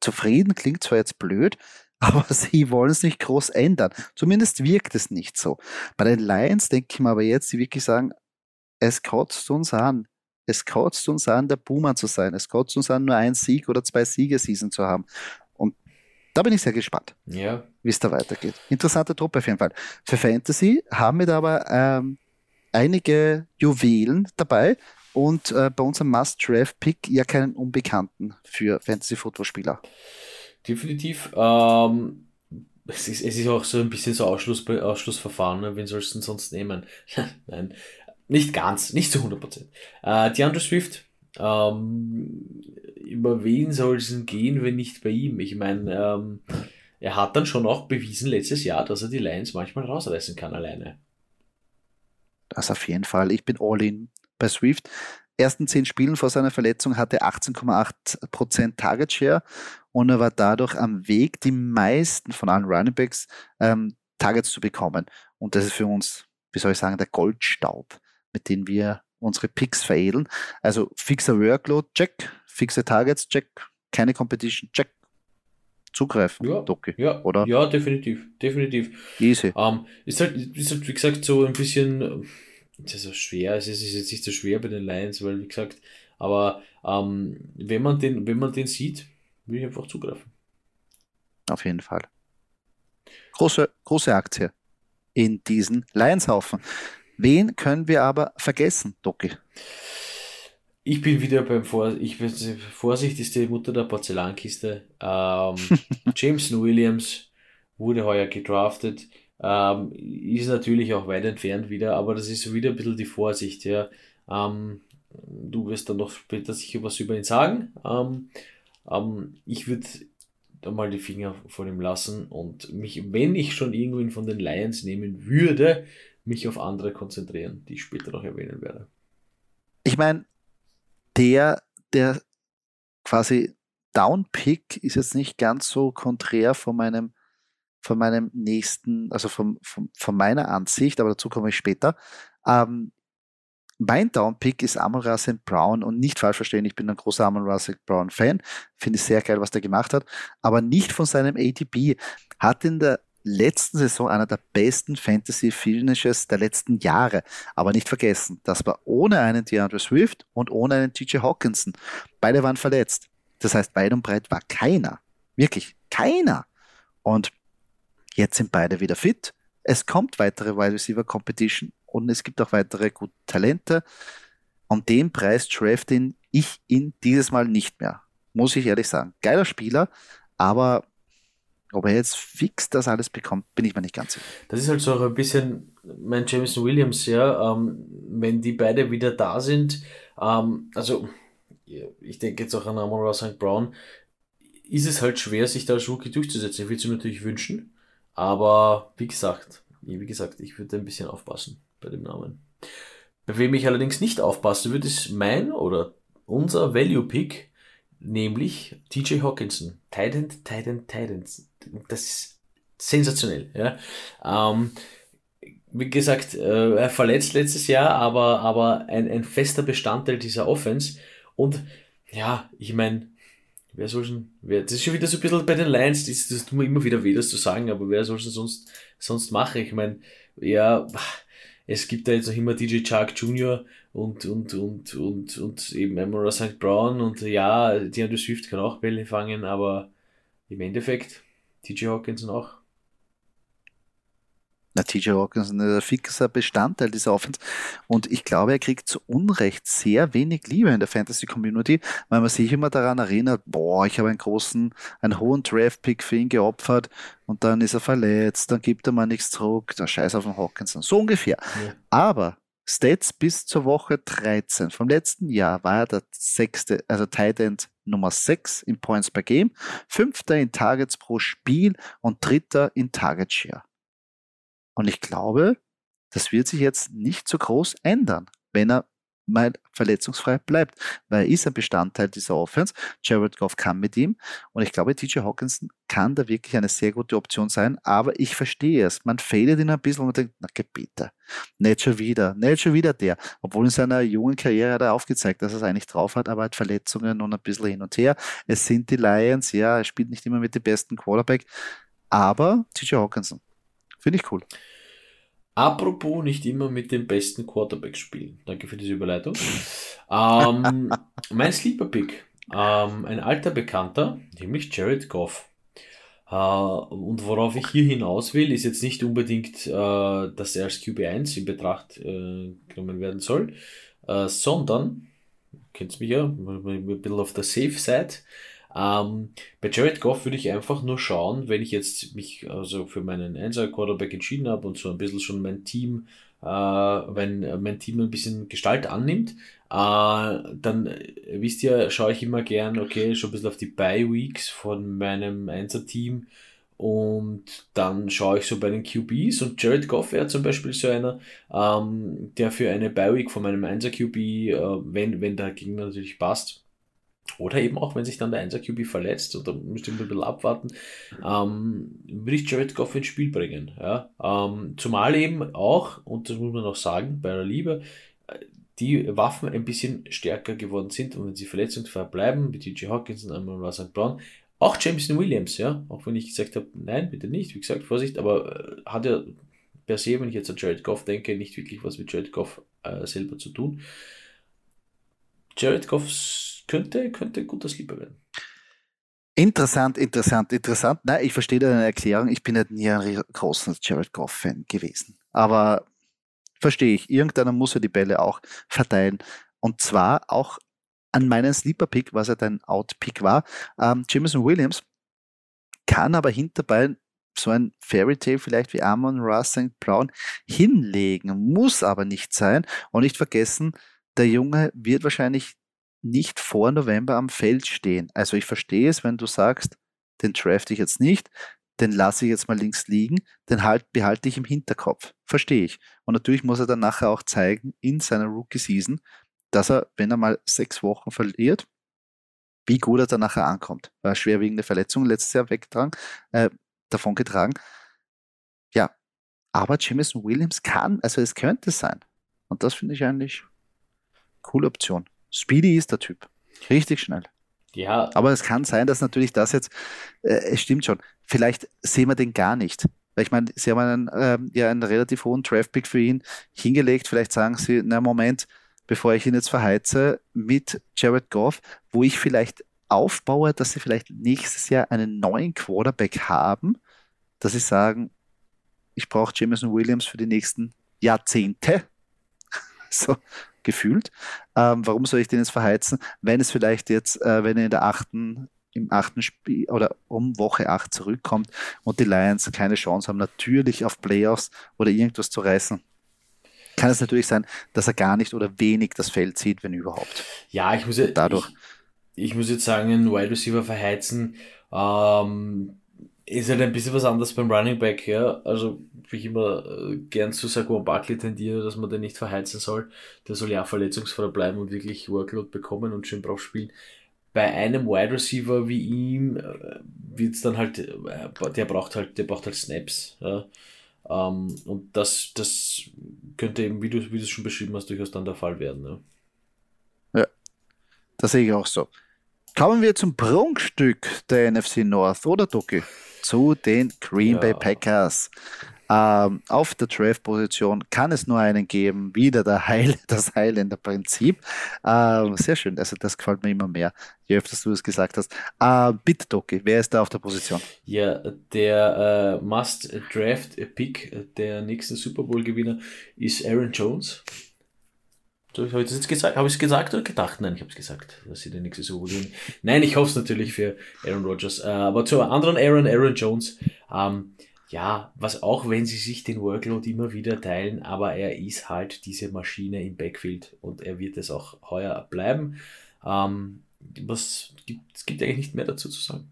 zufrieden, klingt zwar jetzt blöd, aber sie wollen es nicht groß ändern. Zumindest wirkt es nicht so. Bei den Lions denke ich mir aber jetzt, die wirklich sagen, es kotzt uns an. Es kotzt uns an, der Boomer zu sein. Es kotzt uns an, nur einen Sieg oder zwei Siegerseason zu haben. Und da bin ich sehr gespannt, ja. wie es da weitergeht. Interessante Truppe auf jeden Fall. Für Fantasy haben wir da aber ähm, einige Juwelen dabei und äh, bei unserem Must-Draft-Pick ja keinen Unbekannten für Fantasy-Football-Spieler. Definitiv. Ähm, es, ist, es ist auch so ein bisschen so Ausschluss, Ausschlussverfahren. Ne? Wen sollst du denn sonst nehmen? Nein. Nicht ganz, nicht zu 100%. Äh, DeAndre Swift, ähm, über wen soll es denn gehen, wenn nicht bei ihm? Ich meine, ähm, er hat dann schon auch bewiesen letztes Jahr, dass er die Lions manchmal rausreißen kann alleine. Das auf jeden Fall. Ich bin all in bei Swift. Ersten zehn Spielen vor seiner Verletzung hatte 18,8% Target Share und er war dadurch am Weg, die meisten von allen Running Backs ähm, Targets zu bekommen. Und das ist für uns, wie soll ich sagen, der Goldstaub mit denen wir unsere Picks veredeln. Also fixer Workload, check, fixe Targets, check, keine Competition, check. Zugreifen, ja, Doki, ja, oder? Ja, definitiv, definitiv. Easy. Um, ähm, ist, halt, ist halt, wie gesagt, so ein bisschen, das ist schwer, es ist jetzt nicht so schwer bei den Lions, weil, wie gesagt, aber ähm, wenn, man den, wenn man den sieht, will ich einfach zugreifen. Auf jeden Fall. Große, große Aktie in diesen Lionshaufen. Wen können wir aber vergessen, Doki? Ich bin wieder beim Vor ich bin, Vorsicht ist die Mutter der Porzellankiste. Ähm, Jameson Williams wurde heuer gedraftet. Ähm, ist natürlich auch weit entfernt wieder, aber das ist wieder ein bisschen die Vorsicht. Ja. Ähm, du wirst dann noch später sicher was über ihn sagen. Ähm, ähm, ich würde da mal die Finger von ihm lassen und mich, wenn ich schon irgendwen von den Lions nehmen würde, mich auf andere konzentrieren, die ich später noch erwähnen werde. Ich meine, der, der quasi Downpick ist jetzt nicht ganz so konträr von meinem, von meinem nächsten, also von, von, von meiner Ansicht, aber dazu komme ich später. Ähm, mein Downpick ist Amon Russell Brown und nicht falsch verstehen, ich bin ein großer Amon Russell Brown Fan, finde ich sehr geil, was der gemacht hat, aber nicht von seinem ATP. Hat in der letzten Saison einer der besten Fantasy-Finishes der letzten Jahre. Aber nicht vergessen, das war ohne einen DeAndre Swift und ohne einen TJ Hawkinson. Beide waren verletzt. Das heißt, weit und breit war keiner. Wirklich keiner. Und jetzt sind beide wieder fit. Es kommt weitere Wide Receiver Competition und es gibt auch weitere gute Talente. Um den Preis draften ich ihn dieses Mal nicht mehr. Muss ich ehrlich sagen. Geiler Spieler, aber ob er jetzt fix das alles bekommt, bin ich mir nicht ganz sicher. Das ist halt so ein bisschen mein Jameson Williams, ja. Ähm, wenn die beide wieder da sind, ähm, also ich denke jetzt auch an Amon St. Brown, ist es halt schwer, sich da als Rookie durchzusetzen. Ich würde es mir natürlich wünschen, aber wie gesagt, wie gesagt, ich würde ein bisschen aufpassen bei dem Namen. Bei wem ich allerdings nicht aufpassen würde, ist mein oder unser Value Pick, nämlich TJ Hawkinson. Titan, Titan, Titans das ist sensationell. Ja. Ähm, wie gesagt, äh, er verletzt letztes Jahr, aber, aber ein, ein fester Bestandteil dieser Offense. Und ja, ich meine, wer soll schon, wer, das ist schon wieder so ein bisschen bei den Lions, das, das tut mir immer wieder weh, das zu sagen, aber wer soll schon sonst, sonst machen? Ich meine, ja, es gibt da jetzt noch immer DJ Chark Jr. und, und, und, und, und eben Amara St. Brown und ja, DeAndre Swift kann auch Bälle fangen, aber im Endeffekt, TJ Hawkinson auch. Na, TJ Hawkinson ist ein fixer Bestandteil dieser Offense. Und ich glaube, er kriegt zu Unrecht sehr wenig Liebe in der Fantasy-Community, weil man sich immer daran erinnert, boah, ich habe einen großen, einen hohen Draft-Pick für ihn geopfert und dann ist er verletzt, dann gibt er mal nichts zurück, dann scheiß auf den Hawkinson. So ungefähr. Ja. Aber Stats bis zur Woche 13 vom letzten Jahr war er der sechste, also Tight End Nummer 6 in Points per Game, fünfter in Targets pro Spiel und dritter in Target Share. Und ich glaube, das wird sich jetzt nicht so groß ändern, wenn er mal verletzungsfrei bleibt, weil er ist ein Bestandteil dieser Offense. Jared Goff kann mit ihm und ich glaube, TJ Hawkinson kann da wirklich eine sehr gute Option sein, aber ich verstehe es. Man fehlt ihn ein bisschen und man denkt, na bitte, nicht schon wieder, nicht schon wieder der. Obwohl in seiner jungen Karriere hat er aufgezeigt, dass er es eigentlich drauf hat, aber hat Verletzungen und ein bisschen hin und her. Es sind die Lions, ja, er spielt nicht immer mit dem besten Quarterback, aber TJ Hawkinson, Finde ich cool. Apropos nicht immer mit dem besten Quarterback spielen. Danke für diese Überleitung. ähm, mein Sleeper Pick. Ähm, ein alter Bekannter, nämlich Jared Goff. Äh, und worauf ich hier hinaus will, ist jetzt nicht unbedingt, äh, dass er als QB1 in Betracht äh, genommen werden soll, äh, sondern, kennt mich ja, ein bisschen auf der Safe Side, ähm, bei Jared Goff würde ich einfach nur schauen, wenn ich jetzt mich also für meinen Einser Quarterback entschieden habe und so ein bisschen schon mein Team, äh, wenn mein Team ein bisschen Gestalt annimmt, äh, dann wisst ihr, schaue ich immer gern, okay, schon ein bisschen auf die Bye Weeks von meinem Einser Team und dann schaue ich so bei den QBs und Jared Goff wäre zum Beispiel so einer, ähm, der für eine Bye Week von meinem Einser QB, äh, wenn, wenn der Gegner natürlich passt, oder eben auch, wenn sich dann der 1er QB verletzt, oder müsste ich ein bisschen abwarten, ähm, würde ich Jared Goff ins Spiel bringen. Ja? Ähm, zumal eben auch, und das muss man auch sagen, bei der Liebe, äh, die Waffen ein bisschen stärker geworden sind und wenn sie verletzungsfrei bleiben, wie TJ Hawkinson, einmal St. Brown, auch Jameson Williams, ja, auch wenn ich gesagt habe, nein, bitte nicht, wie gesagt, Vorsicht, aber äh, hat ja per se, wenn ich jetzt an Jared Goff denke, nicht wirklich was mit Jared Goff äh, selber zu tun. Jared Goffs könnte, könnte ein guter Sleeper werden. Interessant, interessant, interessant. Nein, ich verstehe deine Erklärung. Ich bin halt nie ein großer Jared Goff-Fan gewesen. Aber verstehe ich. Irgendeiner muss ja die Bälle auch verteilen. Und zwar auch an meinen Sleeper-Pick, was ja dein Out-Pick war. Ähm, Jameson Williams kann aber hinterbei so ein Fairy Tale vielleicht wie Amon Ross St. Brown hinlegen, muss aber nicht sein. Und nicht vergessen, der Junge wird wahrscheinlich nicht vor November am Feld stehen. Also ich verstehe es, wenn du sagst, den draft ich jetzt nicht, den lasse ich jetzt mal links liegen, den halt, behalte ich im Hinterkopf. Verstehe ich. Und natürlich muss er dann nachher auch zeigen in seiner Rookie-Season, dass er, wenn er mal sechs Wochen verliert, wie gut er dann nachher ankommt. War schwerwiegende Verletzung letztes Jahr weggetragen, äh, davon getragen. Ja, aber Jameson Williams kann, also es könnte sein. Und das finde ich eigentlich coole Option. Speedy ist der Typ. Richtig schnell. Ja. Aber es kann sein, dass natürlich das jetzt, äh, es stimmt schon, vielleicht sehen wir den gar nicht. Weil ich meine, sie haben einen, äh, ja einen relativ hohen Draftpick für ihn hingelegt. Vielleicht sagen sie, na Moment, bevor ich ihn jetzt verheize, mit Jared Goff, wo ich vielleicht aufbaue, dass sie vielleicht nächstes Jahr einen neuen Quarterback haben, dass sie sagen, ich brauche Jameson Williams für die nächsten Jahrzehnte. so, gefühlt. Ähm, warum soll ich den jetzt verheizen, wenn es vielleicht jetzt, äh, wenn er in der achten, im achten Spiel oder um Woche acht zurückkommt und die Lions keine Chance haben, natürlich auf Playoffs oder irgendwas zu reißen, kann es natürlich sein, dass er gar nicht oder wenig das Feld sieht, wenn überhaupt. Ja, ich muss, ja, Dadurch. Ich, ich muss jetzt sagen, einen Wide Receiver verheizen, ähm, ist halt ein bisschen was anderes beim Running Back, ja. Also, wie ich immer äh, gern zu Saquon Barkley tendiere, dass man den nicht verheizen soll. Der soll ja verletzungsfrei bleiben und wirklich Workload bekommen und schön drauf spielen. Bei einem Wide Receiver wie ihm äh, wird's dann halt, äh, der braucht halt, der braucht halt Snaps, ja. Ähm, und das, das könnte eben, wie du, wie es schon beschrieben hast, durchaus dann der Fall werden, ja. Ja, das sehe ich auch so. Kommen wir zum Prunkstück der NFC North, oder Doki? Zu den Green ja. Bay Packers. Ähm, auf der Draft-Position kann es nur einen geben, wieder der Heil, das Highlander Prinzip. Ähm, sehr schön, also das gefällt mir immer mehr, je öfter du es gesagt hast. Äh, bitte, Doki, wer ist da auf der Position? Ja, der äh, Must-Draft-Pick der nächsten Super Bowl-Gewinner ist Aaron Jones. Habe ich jetzt gesagt? Es gesagt oder gedacht? Nein, ich habe es gesagt, dass sie den nächsten Super gewinnen. Nein, ich hoffe es natürlich für Aaron Rodgers. Äh, aber zu anderen Aaron, Aaron Jones. Ähm, ja, was auch, wenn sie sich den Workload immer wieder teilen, aber er ist halt diese Maschine im Backfield und er wird es auch heuer bleiben. Ähm, was gibt, es gibt eigentlich nicht mehr dazu zu sagen.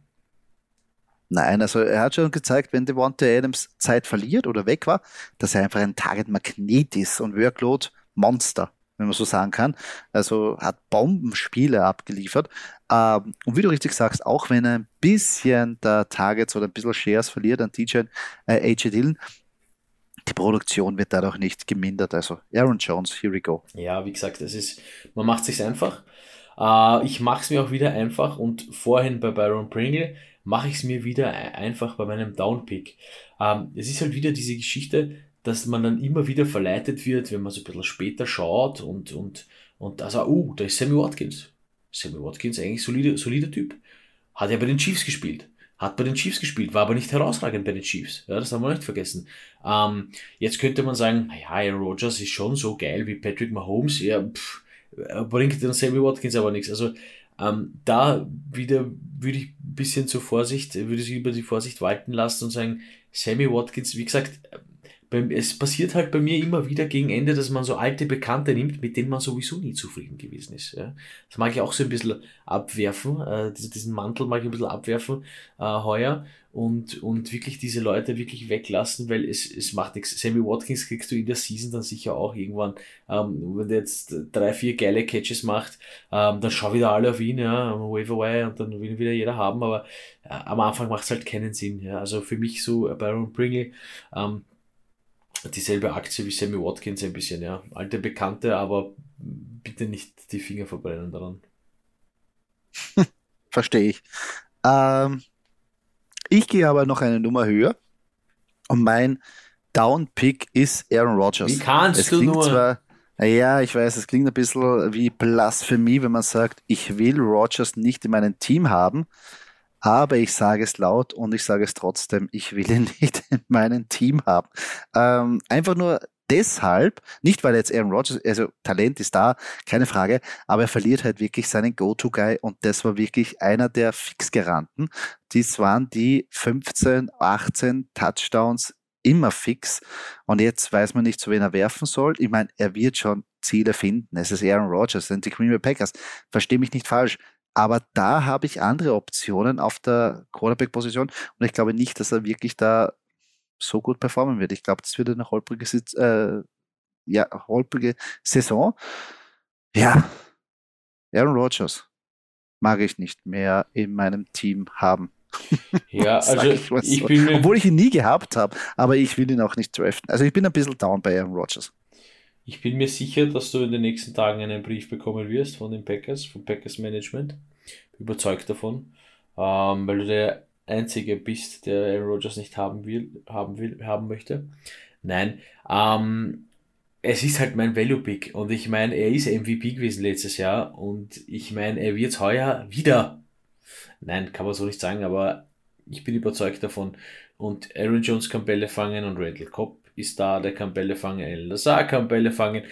Nein, also er hat schon gezeigt, wenn Devonta Adams Zeit verliert oder weg war, dass er einfach ein Target-Magnet ist und Workload-Monster wenn man so sagen kann. Also hat Bombenspiele abgeliefert. Ähm, und wie du richtig sagst, auch wenn er ein bisschen der Targets oder ein bisschen Shares verliert an DJ, äh, AJ Dillon, die Produktion wird dadurch nicht gemindert. Also Aaron Jones, here we go. Ja, wie gesagt, es ist, man macht es sich einfach. Äh, ich mache es mir auch wieder einfach und vorhin bei Byron Pringle mache ich es mir wieder einfach bei meinem Downpick. Ähm, es ist halt wieder diese Geschichte, dass man dann immer wieder verleitet wird, wenn man so ein bisschen später schaut und, und, und also, uh, da ist Sammy Watkins. Sammy Watkins, eigentlich solider, solider Typ. Hat ja bei den Chiefs gespielt. Hat bei den Chiefs gespielt, war aber nicht herausragend bei den Chiefs. Ja, das haben wir nicht vergessen. Ähm, jetzt könnte man sagen, naja, Aaron Rodgers ist schon so geil wie Patrick Mahomes. Ja, pff, bringt den Sammy Watkins aber nichts. Also ähm, da wieder würde ich ein bisschen zur Vorsicht, würde ich über die Vorsicht walten lassen und sagen, Sammy Watkins, wie gesagt, es passiert halt bei mir immer wieder gegen Ende, dass man so alte Bekannte nimmt, mit denen man sowieso nie zufrieden gewesen ist. Ja. Das mag ich auch so ein bisschen abwerfen, äh, diesen Mantel mag ich ein bisschen abwerfen äh, heuer und, und wirklich diese Leute wirklich weglassen, weil es, es macht nichts. Sammy Watkins kriegst du in der Season dann sicher auch irgendwann, ähm, wenn der jetzt drei, vier geile Catches macht, ähm, dann schau wieder alle auf ihn, ja, wave away und dann will wieder jeder haben, aber äh, am Anfang macht es halt keinen Sinn. Ja. Also für mich so Byron Pringle, ähm, dieselbe Aktie wie Sammy Watkins ein bisschen, ja. Alte Bekannte, aber bitte nicht die Finger verbrennen daran. Verstehe ich. Ähm, ich gehe aber noch eine Nummer höher und mein Down-Pick ist Aaron Rodgers. Wie kannst es du nur? Zwar, ja, ich weiß, es klingt ein bisschen wie Blasphemie, wenn man sagt, ich will Rodgers nicht in meinem Team haben. Aber ich sage es laut und ich sage es trotzdem, ich will ihn nicht in meinem Team haben. Ähm, einfach nur deshalb, nicht weil jetzt Aaron Rodgers, also Talent ist da, keine Frage, aber er verliert halt wirklich seinen Go-To-Guy und das war wirklich einer der Fixgeranten. Dies waren die 15, 18 Touchdowns immer fix und jetzt weiß man nicht, zu wen er werfen soll. Ich meine, er wird schon Ziele finden. Es ist Aaron Rodgers, sind die Green Bay Packers. Verstehe mich nicht falsch. Aber da habe ich andere Optionen auf der Quarterback-Position und ich glaube nicht, dass er wirklich da so gut performen wird. Ich glaube, das wird eine holprige, äh, ja, holprige Saison. Ja, Aaron Rodgers mag ich nicht mehr in meinem Team haben. Ja, also ich, ich so. Obwohl ich ihn nie gehabt habe, aber ich will ihn auch nicht draften. Also ich bin ein bisschen down bei Aaron Rodgers. Ich bin mir sicher, dass du in den nächsten Tagen einen Brief bekommen wirst von den Packers, vom Packers Management. Überzeugt davon, ähm, weil du der Einzige bist, der Aaron Rodgers nicht haben will, haben will, haben möchte. Nein, ähm, es ist halt mein Value Pick und ich meine, er ist MVP gewesen letztes Jahr und ich meine, er wird heuer wieder. Nein, kann man so nicht sagen, aber ich bin überzeugt davon. Und Aaron Jones kann Bälle fangen und Randall Cobb ist da, der kann Bälle fangen, El Lazar kann Bälle fangen,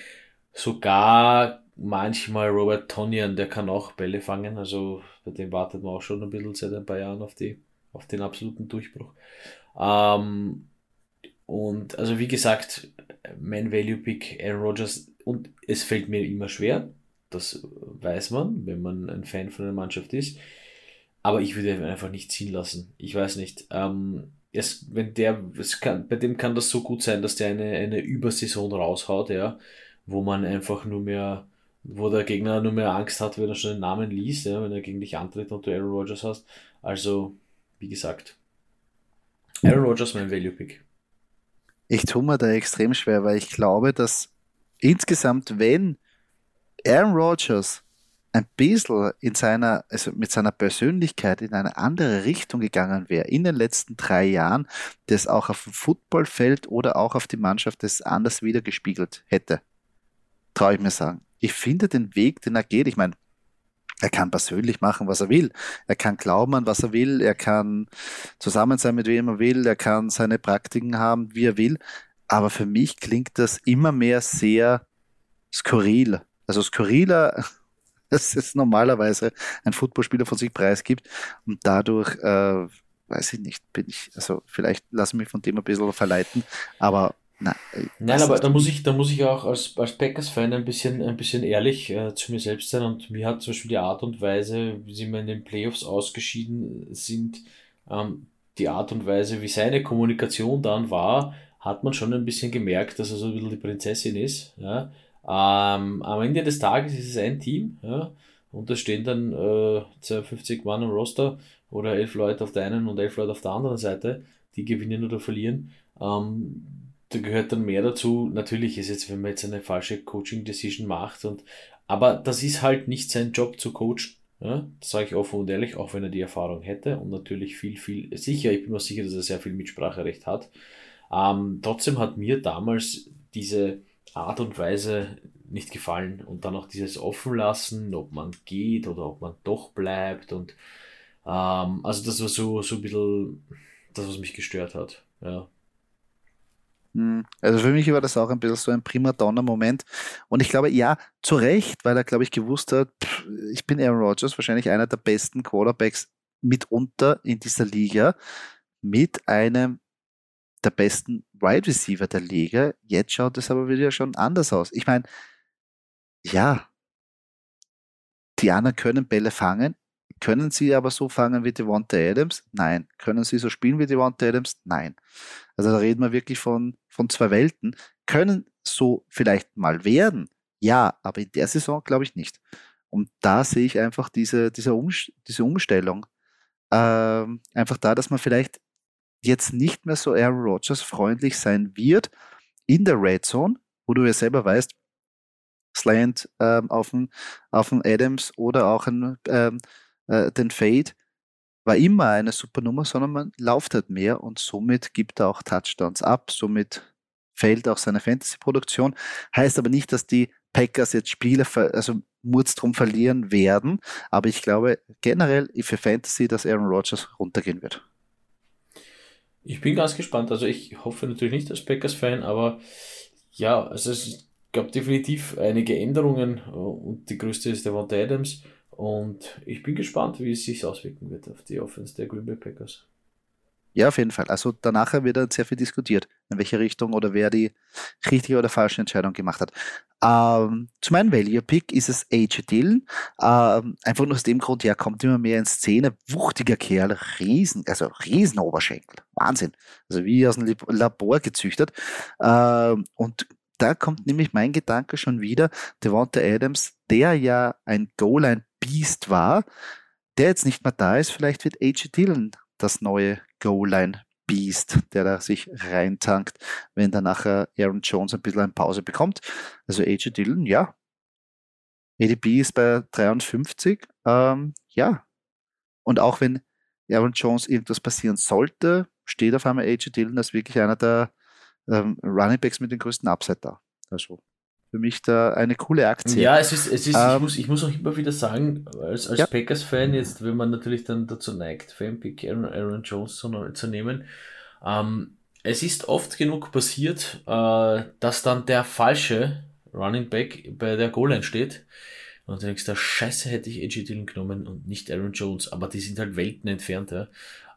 sogar manchmal Robert Tonyan, der kann auch Bälle fangen, also bei dem wartet man auch schon ein bisschen seit ein paar Jahren auf, die, auf den absoluten Durchbruch. Ähm, und also wie gesagt, mein Value Pick Aaron Rodgers und es fällt mir immer schwer, das weiß man, wenn man ein Fan von einer Mannschaft ist. Aber ich würde ihn einfach nicht ziehen lassen. Ich weiß nicht. Ähm, es, wenn der, es kann, bei dem kann das so gut sein, dass der eine, eine Übersaison raushaut, ja, wo man einfach nur mehr, wo der Gegner nur mehr Angst hat, wenn er schon den Namen liest, ja, wenn er gegen dich antritt und du Aaron Rodgers hast. Also, wie gesagt, Aaron Rodgers mein Value Pick. Ich tue mir da extrem schwer, weil ich glaube, dass insgesamt, wenn Aaron Rodgers ein bisschen in seiner, also mit seiner Persönlichkeit in eine andere Richtung gegangen wäre in den letzten drei Jahren, das auch auf dem Footballfeld oder auch auf die Mannschaft das anders wiedergespiegelt hätte. Traue ich mir sagen. Ich finde den Weg, den er geht, ich meine, er kann persönlich machen, was er will. Er kann glauben an, was er will. Er kann zusammen sein, mit wem er will. Er kann seine Praktiken haben, wie er will. Aber für mich klingt das immer mehr sehr skurril. Also skurriler dass es normalerweise ein Footballspieler von sich preisgibt. Und dadurch, äh, weiß ich nicht, bin ich, also vielleicht lasse ich mich von dem ein bisschen verleiten, aber Nein, Nein aber da muss ich, da muss ich auch als, als Packers-Fan ein bisschen, ein bisschen ehrlich äh, zu mir selbst sein und mir hat zum Beispiel die Art und Weise, wie sie mir in den Playoffs ausgeschieden sind, ähm, die Art und Weise, wie seine Kommunikation dann war, hat man schon ein bisschen gemerkt, dass er so ein bisschen die Prinzessin ist. Ja? Ähm, am Ende des Tages ist es ein Team, ja, und da stehen dann äh, 52 Mann im Roster oder elf Leute auf der einen und elf Leute auf der anderen Seite, die gewinnen oder verlieren. Ähm, da gehört dann mehr dazu. Natürlich ist jetzt, wenn man jetzt eine falsche Coaching-Decision macht und aber das ist halt nicht sein Job zu coachen. Ja, das sage ich offen und ehrlich, auch wenn er die Erfahrung hätte und natürlich viel, viel sicher, ich bin mir sicher, dass er sehr viel Mitspracherecht hat. Ähm, trotzdem hat mir damals diese Art und Weise nicht gefallen. Und dann auch dieses Offenlassen, ob man geht oder ob man doch bleibt. Und ähm, also das war so, so ein bisschen das, was mich gestört hat. Ja. Hm, also für mich war das auch ein bisschen so ein Primadonna-Moment. Und ich glaube, ja, zu Recht, weil er, glaube ich, gewusst hat, pff, ich bin Aaron Rodgers, wahrscheinlich einer der besten Quarterbacks mitunter in dieser Liga, mit einem der besten Wide Receiver der Liga. Jetzt schaut es aber wieder schon anders aus. Ich meine, ja, die anderen können Bälle fangen. Können sie aber so fangen wie Devonta Adams? Nein. Können sie so spielen wie Devonta Adams? Nein. Also da reden wir wirklich von, von zwei Welten. Können so vielleicht mal werden? Ja, aber in der Saison glaube ich nicht. Und da sehe ich einfach diese, diese, Umst diese Umstellung. Ähm, einfach da, dass man vielleicht jetzt nicht mehr so Aaron Rodgers freundlich sein wird in der Red Zone, wo du ja selber weißt, Slant ähm, auf, den, auf den Adams oder auch ein, ähm, äh, den Fade war immer eine super Nummer, sondern man lauft halt mehr und somit gibt er auch Touchdowns ab, somit fällt auch seine Fantasy-Produktion. Heißt aber nicht, dass die Packers jetzt Spiele, also Murz drum verlieren werden, aber ich glaube generell für Fantasy, dass Aaron Rodgers runtergehen wird. Ich bin ganz gespannt. Also ich hoffe natürlich nicht als Packers-Fan, aber ja, also es gab definitiv einige Änderungen äh, und die größte ist der Devonta Adams und ich bin gespannt, wie es sich auswirken wird auf die Offense der Green Bay Packers. Ja, auf jeden Fall. Also danach wird dann sehr viel diskutiert, in welche Richtung oder wer die richtige oder falsche Entscheidung gemacht hat. Ähm, zu meinem Value-Pick ist es AJ Dillon. Ähm, einfach nur aus dem Grund, ja, kommt immer mehr in Szene. Wuchtiger Kerl, riesen, also Riesenoberschenkel. Wahnsinn. Also wie aus dem Labor gezüchtet. Ähm, und da kommt nämlich mein Gedanke schon wieder. Devonta Adams, der ja ein Goal-Line-Beast war, der jetzt nicht mehr da ist, vielleicht wird AJ Dillon das neue Goal-Line Beast, der da sich reintankt, wenn dann nachher Aaron Jones ein bisschen eine Pause bekommt. Also AJ Dillon, ja. ADP ist bei 53, ähm, ja. Und auch wenn Aaron Jones irgendwas passieren sollte, steht auf einmal AJ Dillon als wirklich einer der ähm, Running Backs mit den größten Upside da. Also für mich da eine coole Aktie. Ja, es ist, es ist ähm, ich, muss, ich muss auch immer wieder sagen, als, als ja. Packers-Fan, jetzt, wenn man natürlich dann dazu neigt, Fanpick Aaron, Aaron Jones zu, zu nehmen, ähm, es ist oft genug passiert, äh, dass dann der falsche Running Back bei der Goal-Line steht. Und du denkst, da Scheiße hätte ich AJ Dillon genommen und nicht Aaron Jones, aber die sind halt Welten entfernt. Ja.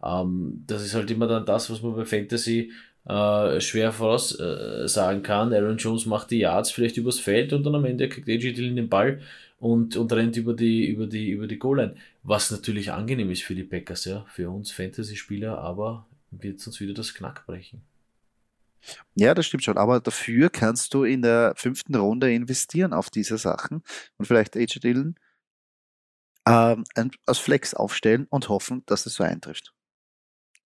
Ähm, das ist halt immer dann das, was man bei Fantasy äh, schwer voraussagen äh, kann. Aaron Jones macht die Yards vielleicht übers Feld und dann am Ende kriegt AJ Dillon den Ball und, und rennt über die, über die, über die Goal-Line. Was natürlich angenehm ist für die Packers, ja, für uns Fantasy-Spieler, aber wird uns wieder das Knack brechen. Ja, das stimmt schon. Aber dafür kannst du in der fünften Runde investieren auf diese Sachen und vielleicht AJ Dillon ähm, als Flex aufstellen und hoffen, dass es so eintrifft.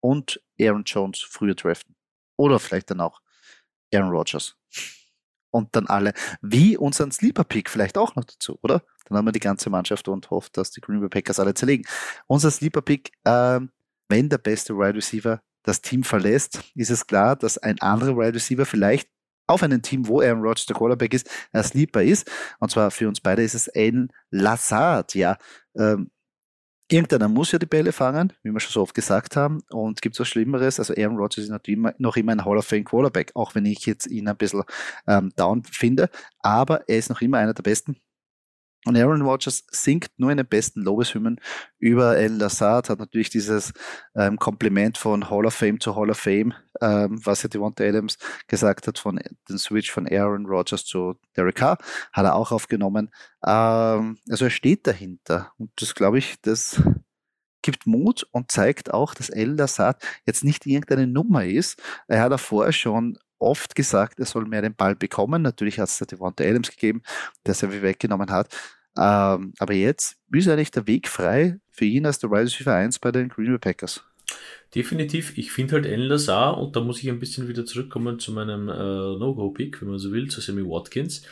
Und Aaron Jones früher draften. Oder vielleicht dann auch Aaron Rodgers. und dann alle. Wie unseren Sleeper Pick vielleicht auch noch dazu, oder? Dann haben wir die ganze Mannschaft und hofft, dass die Green Bay Packers alle zerlegen. Unser Sleeper Pick, ähm, wenn der beste Wide Receiver das Team verlässt, ist es klar, dass ein anderer Wide Receiver vielleicht auf einem Team, wo Aaron Rodgers der Quarterback ist, ein Sleeper ist. Und zwar für uns beide ist es ein Lazard, ja. Ähm, Irgendeiner muss ja die Bälle fangen, wie wir schon so oft gesagt haben. Und gibt es was Schlimmeres? Also Aaron Rodgers ist natürlich immer, noch immer ein Hall of Fame Quarterback, auch wenn ich jetzt ihn ein bisschen ähm, down finde. Aber er ist noch immer einer der besten. Und Aaron Rodgers singt nur in den besten Lobeshymnen über El Lazard, hat natürlich dieses ähm, Kompliment von Hall of Fame zu Hall of Fame, ähm, was ja Devonta Adams gesagt hat, von den Switch von Aaron Rodgers zu Derek Carr, hat er auch aufgenommen. Ähm, also er steht dahinter. Und das glaube ich, das gibt Mut und zeigt auch, dass El Lazard jetzt nicht irgendeine Nummer ist. Er hat davor schon oft gesagt, er soll mehr den Ball bekommen. Natürlich hat es der Devonta Adams gegeben, der es irgendwie weggenommen hat. Ähm, aber jetzt ist eigentlich der Weg frei für ihn als der Wide Receiver 1 bei den Green Bay Packers. Definitiv. Ich finde halt Alan Lazar, und da muss ich ein bisschen wieder zurückkommen zu meinem äh, No-Go-Pick, wenn man so will, zu Sammy Watkins.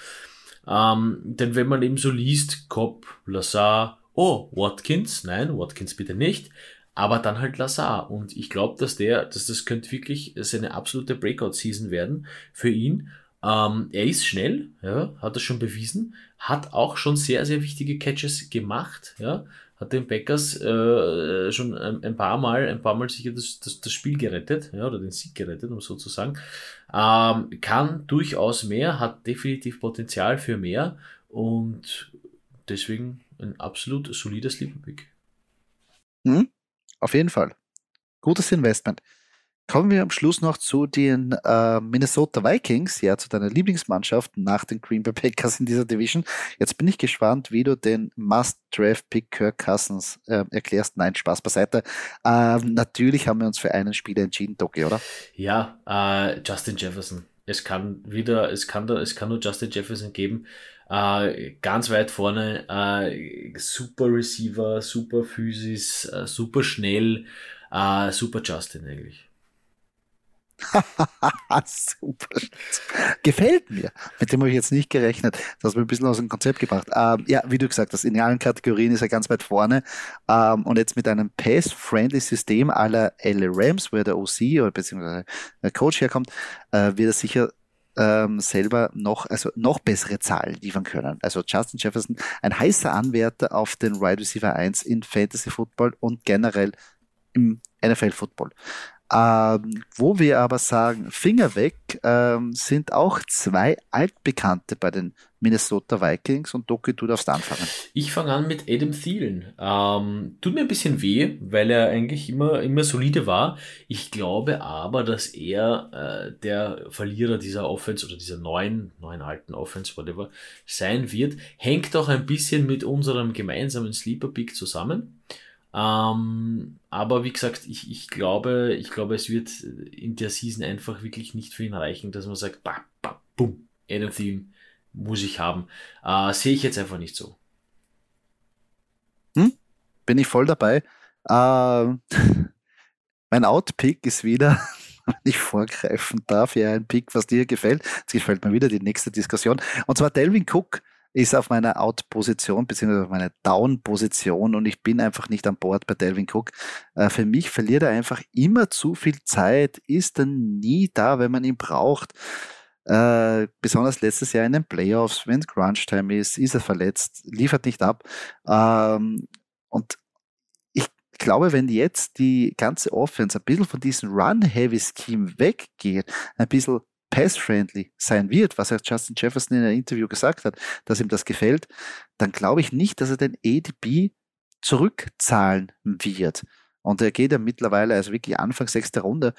Ähm, denn wenn man eben so liest, Cobb, Lazar, oh, Watkins, nein, Watkins bitte nicht, aber dann halt Lazar. Und ich glaube, dass der, dass das könnte wirklich seine absolute Breakout-Season werden für ihn. Ähm, er ist schnell, ja, hat das schon bewiesen, hat auch schon sehr, sehr wichtige Catches gemacht, ja, hat den Packers äh, schon ein, ein, paar Mal, ein paar Mal sicher das, das, das Spiel gerettet, ja, oder den Sieg gerettet, um so zu sagen. Ähm, kann durchaus mehr, hat definitiv Potenzial für mehr und deswegen ein absolut solides Sleeper-Pick. Hm, auf jeden Fall. Gutes Investment. Kommen wir am Schluss noch zu den äh, Minnesota Vikings, ja, zu deiner Lieblingsmannschaft nach den Green Bay Packers in dieser Division. Jetzt bin ich gespannt, wie du den Must-Draft-Pick Kirk Cousins äh, erklärst. Nein, Spaß beiseite. Ähm, natürlich haben wir uns für einen Spieler entschieden, Doki, oder? Ja, äh, Justin Jefferson. Es kann wieder, es kann da, es kann nur Justin Jefferson geben. Äh, ganz weit vorne, äh, super Receiver, super Physis, äh, super schnell, äh, super Justin eigentlich. Super. Gefällt mir. Mit dem habe ich jetzt nicht gerechnet. Das hat mir ein bisschen aus dem Konzept gebracht. Ähm, ja, wie du gesagt hast, in allen Kategorien ist er ganz weit vorne. Ähm, und jetzt mit einem Pass-Friendly System aller L. Rams, wo er der OC oder beziehungsweise der Coach herkommt, äh, wird er sicher ähm, selber noch, also noch bessere Zahlen liefern können. Also Justin Jefferson, ein heißer Anwärter auf den Wide Receiver 1 in Fantasy Football und generell im NFL Football. Ähm, wo wir aber sagen, Finger weg, ähm, sind auch zwei Altbekannte bei den Minnesota Vikings und Doki, du darfst anfangen. Ich fange an mit Adam Thielen. Ähm, tut mir ein bisschen weh, weil er eigentlich immer, immer solide war. Ich glaube aber, dass er äh, der Verlierer dieser Offense oder dieser neuen, neuen alten Offense, whatever, sein wird. Hängt auch ein bisschen mit unserem gemeinsamen Sleeper Pick zusammen. Ähm, aber wie gesagt, ich, ich, glaube, ich glaube, es wird in der Season einfach wirklich nicht für ihn reichen, dass man sagt, bah, bah, boom, Adam Theme muss ich haben. Äh, Sehe ich jetzt einfach nicht so. Hm? Bin ich voll dabei. Ähm, mein Outpick ist wieder, wenn ich vorgreifen darf, ja ein Pick, was dir gefällt. Jetzt gefällt mir wieder die nächste Diskussion. Und zwar Delvin Cook ist auf meiner Out-Position, beziehungsweise auf meiner Down-Position und ich bin einfach nicht an Bord bei Delvin Cook. Äh, für mich verliert er einfach immer zu viel Zeit, ist dann nie da, wenn man ihn braucht. Äh, besonders letztes Jahr in den Playoffs, wenn Crunch-Time ist, ist er verletzt, liefert nicht ab. Ähm, und ich glaube, wenn jetzt die ganze Offense ein bisschen von diesem Run-Heavy-Scheme weggeht, ein bisschen pass-friendly sein wird, was ja Justin Jefferson in einem Interview gesagt hat, dass ihm das gefällt, dann glaube ich nicht, dass er den ADP zurückzahlen wird. Und er geht ja mittlerweile, also wirklich Anfang sechster Runde.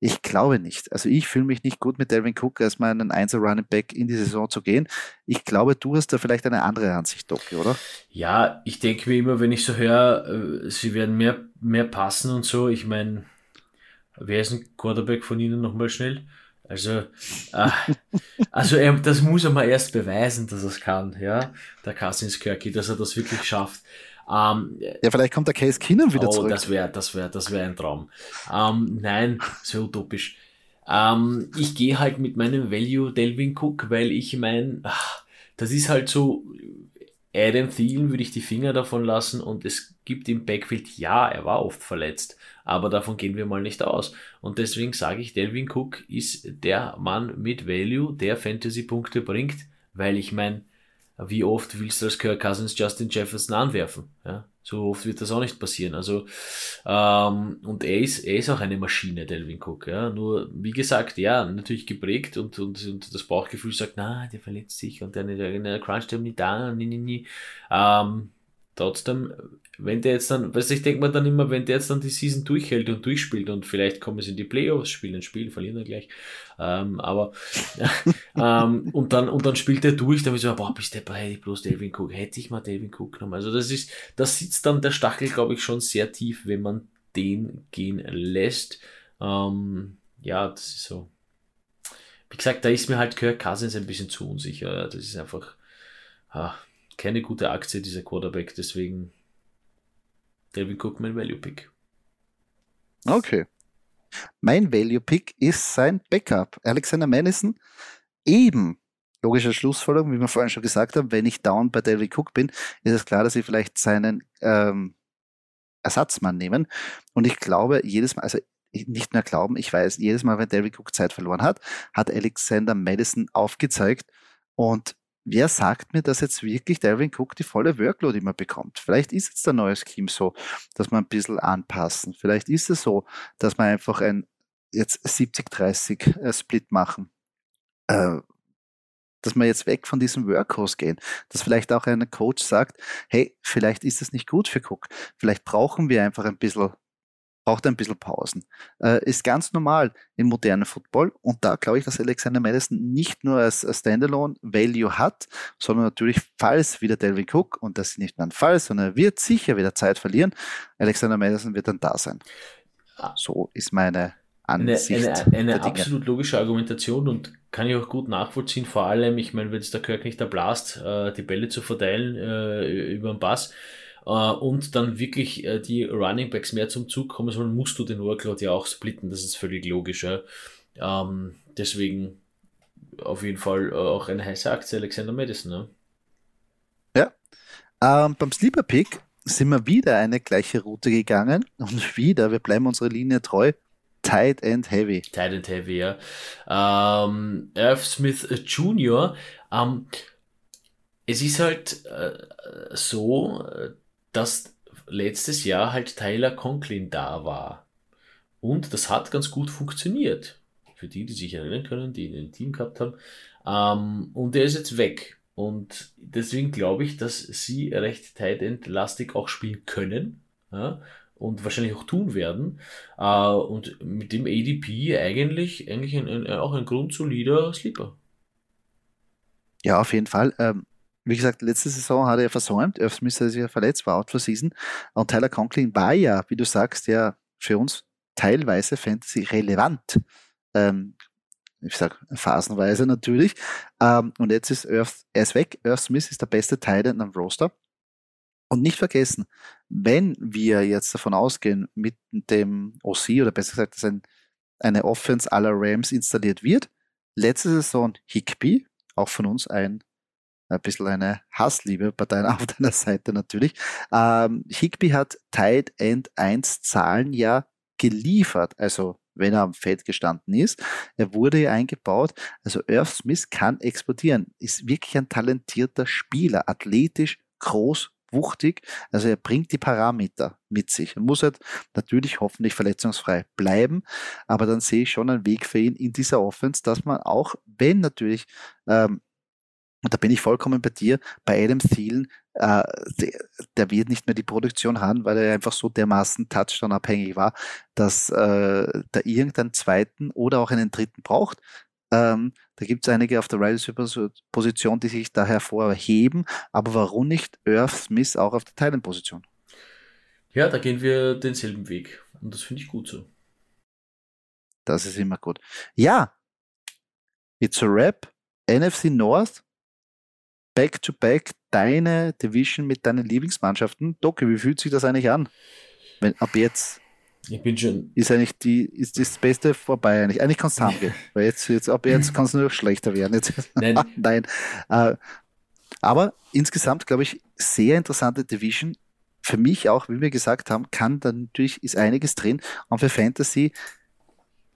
Ich glaube nicht. Also ich fühle mich nicht gut mit Delvin Cook als meinen Einser Running Back in die Saison zu gehen. Ich glaube, du hast da vielleicht eine andere Ansicht, Doki, oder? Ja, ich denke mir immer, wenn ich so höre, äh, sie werden mehr, mehr passen und so. Ich meine, wer ist ein Quarterback von Ihnen nochmal schnell? Also, äh, also er, das muss er mal erst beweisen, dass er es kann, ja, der Cousins Kirky, dass er das wirklich schafft. Ähm, ja, vielleicht kommt der Case Keenum wieder oh, zurück. Das wäre das wär, das wär ein Traum. Ähm, nein, so utopisch. Ähm, ich gehe halt mit meinem Value Delvin Cook, weil ich mein, das ist halt so, Adam Thielen würde ich die Finger davon lassen und es gibt im Backfield, ja, er war oft verletzt, aber davon gehen wir mal nicht aus. Und deswegen sage ich, Delvin Cook ist der Mann mit Value, der Fantasy-Punkte bringt, weil ich meine, wie oft willst du als Kirk Cousins Justin Jefferson anwerfen? Ja, so oft wird das auch nicht passieren. Also, ähm, und er ist, er ist auch eine Maschine, Delvin Cook. Ja, nur, wie gesagt, ja, natürlich geprägt und, und, und das Bauchgefühl sagt, na, der verletzt sich und der, der, der Crunch-Time nicht da, nie, nie, nie. Ähm, trotzdem, wenn der jetzt dann, weißt du, ich denke mir dann immer, wenn der jetzt dann die Season durchhält und durchspielt und vielleicht kommen sie in die Playoffs, spielen ein Spiel, verlieren dann gleich, ähm, aber ähm, und dann und dann spielt er durch, dann ist so, boah, bist du bei ich bloß Delvin Cook, hätte ich mal Delvin Cook genommen. Also das ist, das sitzt dann der Stachel, glaube ich, schon sehr tief, wenn man den gehen lässt. Ähm, ja, das ist so. Wie gesagt, da ist mir halt Kirk Cousins ein bisschen zu unsicher. Das ist einfach ah, keine gute Aktie, dieser Quarterback, deswegen Delvin Cook mein Value Pick. Okay. Mein Value Pick ist sein Backup. Alexander Madison. Eben. Logische Schlussfolgerung, wie wir vorhin schon gesagt haben, wenn ich down bei Delvin Cook bin, ist es klar, dass ich vielleicht seinen ähm, Ersatzmann nehmen. Und ich glaube, jedes Mal, also nicht nur glauben, ich weiß, jedes Mal, wenn Delvin Cook Zeit verloren hat, hat Alexander Madison aufgezeigt. Und wer sagt mir, dass jetzt wirklich Delvin Cook die volle Workload immer bekommt? Vielleicht ist jetzt der neue Scheme so, dass man ein bisschen anpassen. Vielleicht ist es so, dass man einfach ein jetzt 70-30 äh, Split machen. Äh, dass wir jetzt weg von diesem Workhorse gehen, dass vielleicht auch ein Coach sagt, hey, vielleicht ist es nicht gut für Cook, vielleicht brauchen wir einfach ein bisschen braucht ein bisschen Pausen. Äh, ist ganz normal im modernen Football und da glaube ich, dass Alexander Madison nicht nur als, als Standalone Value hat, sondern natürlich, falls wieder Delvin Cook und das ist nicht nur ein Fall, sondern er wird sicher wieder Zeit verlieren, Alexander Madison wird dann da sein. Ah. So ist meine Ansicht. Eine, eine, eine absolut logische Argumentation und kann ich auch gut nachvollziehen. Vor allem, ich meine, wenn es der Kirk nicht erblasst, äh, die Bälle zu verteilen äh, über den Pass, und dann wirklich äh, die Running Backs mehr zum Zug kommen sollen, musst du den Workload ja auch splitten. Das ist völlig logisch. Ja. Ähm, deswegen auf jeden Fall äh, auch eine heiße Aktie Alexander Madison. Ne? Ja. Ähm, beim Sleeper Pick sind wir wieder eine gleiche Route gegangen und wieder, wir bleiben unserer Linie treu. Tight and Heavy. Tight and Heavy, ja. Ähm, Irv Smith Jr. Ähm, es ist halt äh, so, dass letztes Jahr halt Tyler Conklin da war. Und das hat ganz gut funktioniert. Für die, die sich erinnern können, die ein Team gehabt haben. Ähm, und der ist jetzt weg. Und deswegen glaube ich, dass sie recht tight lastig auch spielen können. Ja, und wahrscheinlich auch tun werden. Äh, und mit dem ADP eigentlich, eigentlich ein, ein, auch ein grundsolider Sleeper. Ja, auf jeden Fall. Ähm, wie gesagt, letzte Saison hat er versäumt. Irv Smith ist ja verletzt, war out for season. Und Tyler Conklin war ja, wie du sagst, ja für uns teilweise Fantasy relevant. Ähm, ich sag phasenweise natürlich. Ähm, und jetzt ist Irv, er ist weg. Irv Smith ist der beste Teil am Roster. Und nicht vergessen, wenn wir jetzt davon ausgehen, mit dem OC oder besser gesagt, dass ein, eine Offense aller Rams installiert wird, letzte Saison Higby, auch von uns ein ein bisschen eine Hassliebe deiner, auf deiner Seite natürlich. Ähm, Higby hat Tight End 1 Zahlen ja geliefert, also wenn er am Feld gestanden ist. Er wurde ja eingebaut. Also Irv Smith kann explodieren, ist wirklich ein talentierter Spieler, athletisch, groß, wuchtig. Also er bringt die Parameter mit sich. Er muss halt natürlich hoffentlich verletzungsfrei bleiben, aber dann sehe ich schon einen Weg für ihn in dieser Offense, dass man auch, wenn natürlich ähm, und da bin ich vollkommen bei dir. Bei Adam Thielen, äh, der, der, wird nicht mehr die Produktion haben, weil er einfach so dermaßen Touchdown-abhängig war, dass äh, da irgendeinen zweiten oder auch einen dritten braucht. Ähm, da gibt es einige auf der Riders-Position, die sich da hervorheben. Aber warum nicht Irv Smith auch auf der Teilenposition? Ja, da gehen wir denselben Weg. Und das finde ich gut so. Das ist immer gut. Ja, it's a rap. NFC North back-to-back deine Division mit deinen Lieblingsmannschaften. Doki, wie fühlt sich das eigentlich an? Wenn, ab jetzt Ich bin schon. Ist eigentlich die, ist das Beste vorbei eigentlich. Eigentlich kann es gehen. Weil jetzt, jetzt, ab jetzt kann es nur schlechter werden. Jetzt, nein. nein. Äh, aber insgesamt, glaube ich, sehr interessante Division. Für mich auch, wie wir gesagt haben, kann da natürlich, ist einiges drin. Und für Fantasy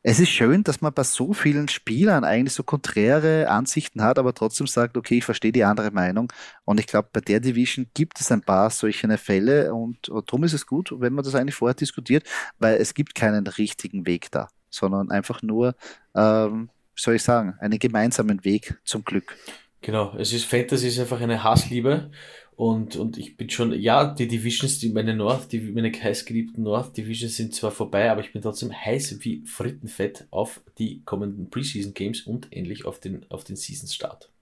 es ist schön, dass man bei so vielen Spielern eigentlich so konträre Ansichten hat, aber trotzdem sagt, okay, ich verstehe die andere Meinung. Und ich glaube, bei der Division gibt es ein paar solche Fälle und, darum ist es gut, wenn man das eigentlich vorher diskutiert, weil es gibt keinen richtigen Weg da, sondern einfach nur, ähm, soll ich sagen, einen gemeinsamen Weg zum Glück. Genau, es ist Fantasy ist einfach eine Hassliebe und, und ich bin schon, ja, die Divisions, die meine North, die meine heißgeliebten North Divisions sind zwar vorbei, aber ich bin trotzdem heiß wie Frittenfett auf die kommenden Preseason Games und endlich auf den, auf den Season Start.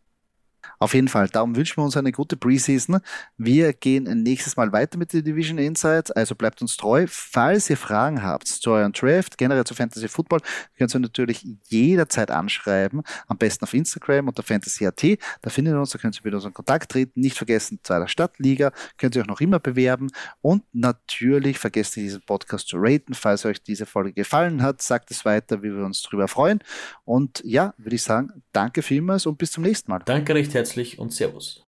Auf jeden Fall, darum wünschen wir uns eine gute Preseason. Wir gehen nächstes Mal weiter mit den Division Insights, also bleibt uns treu. Falls ihr Fragen habt zu eurem Draft, generell zu Fantasy Football, könnt ihr natürlich jederzeit anschreiben, am besten auf Instagram unter fantasy.at. Da findet ihr uns, da könnt ihr mit uns in Kontakt treten. Nicht vergessen, zweiter Stadtliga, könnt ihr auch noch immer bewerben. Und natürlich vergesst ihr diesen Podcast zu raten, falls euch diese Folge gefallen hat. Sagt es weiter, wie wir uns darüber freuen. Und ja, würde ich sagen, danke vielmals und bis zum nächsten Mal. Danke recht herzlich und Servus.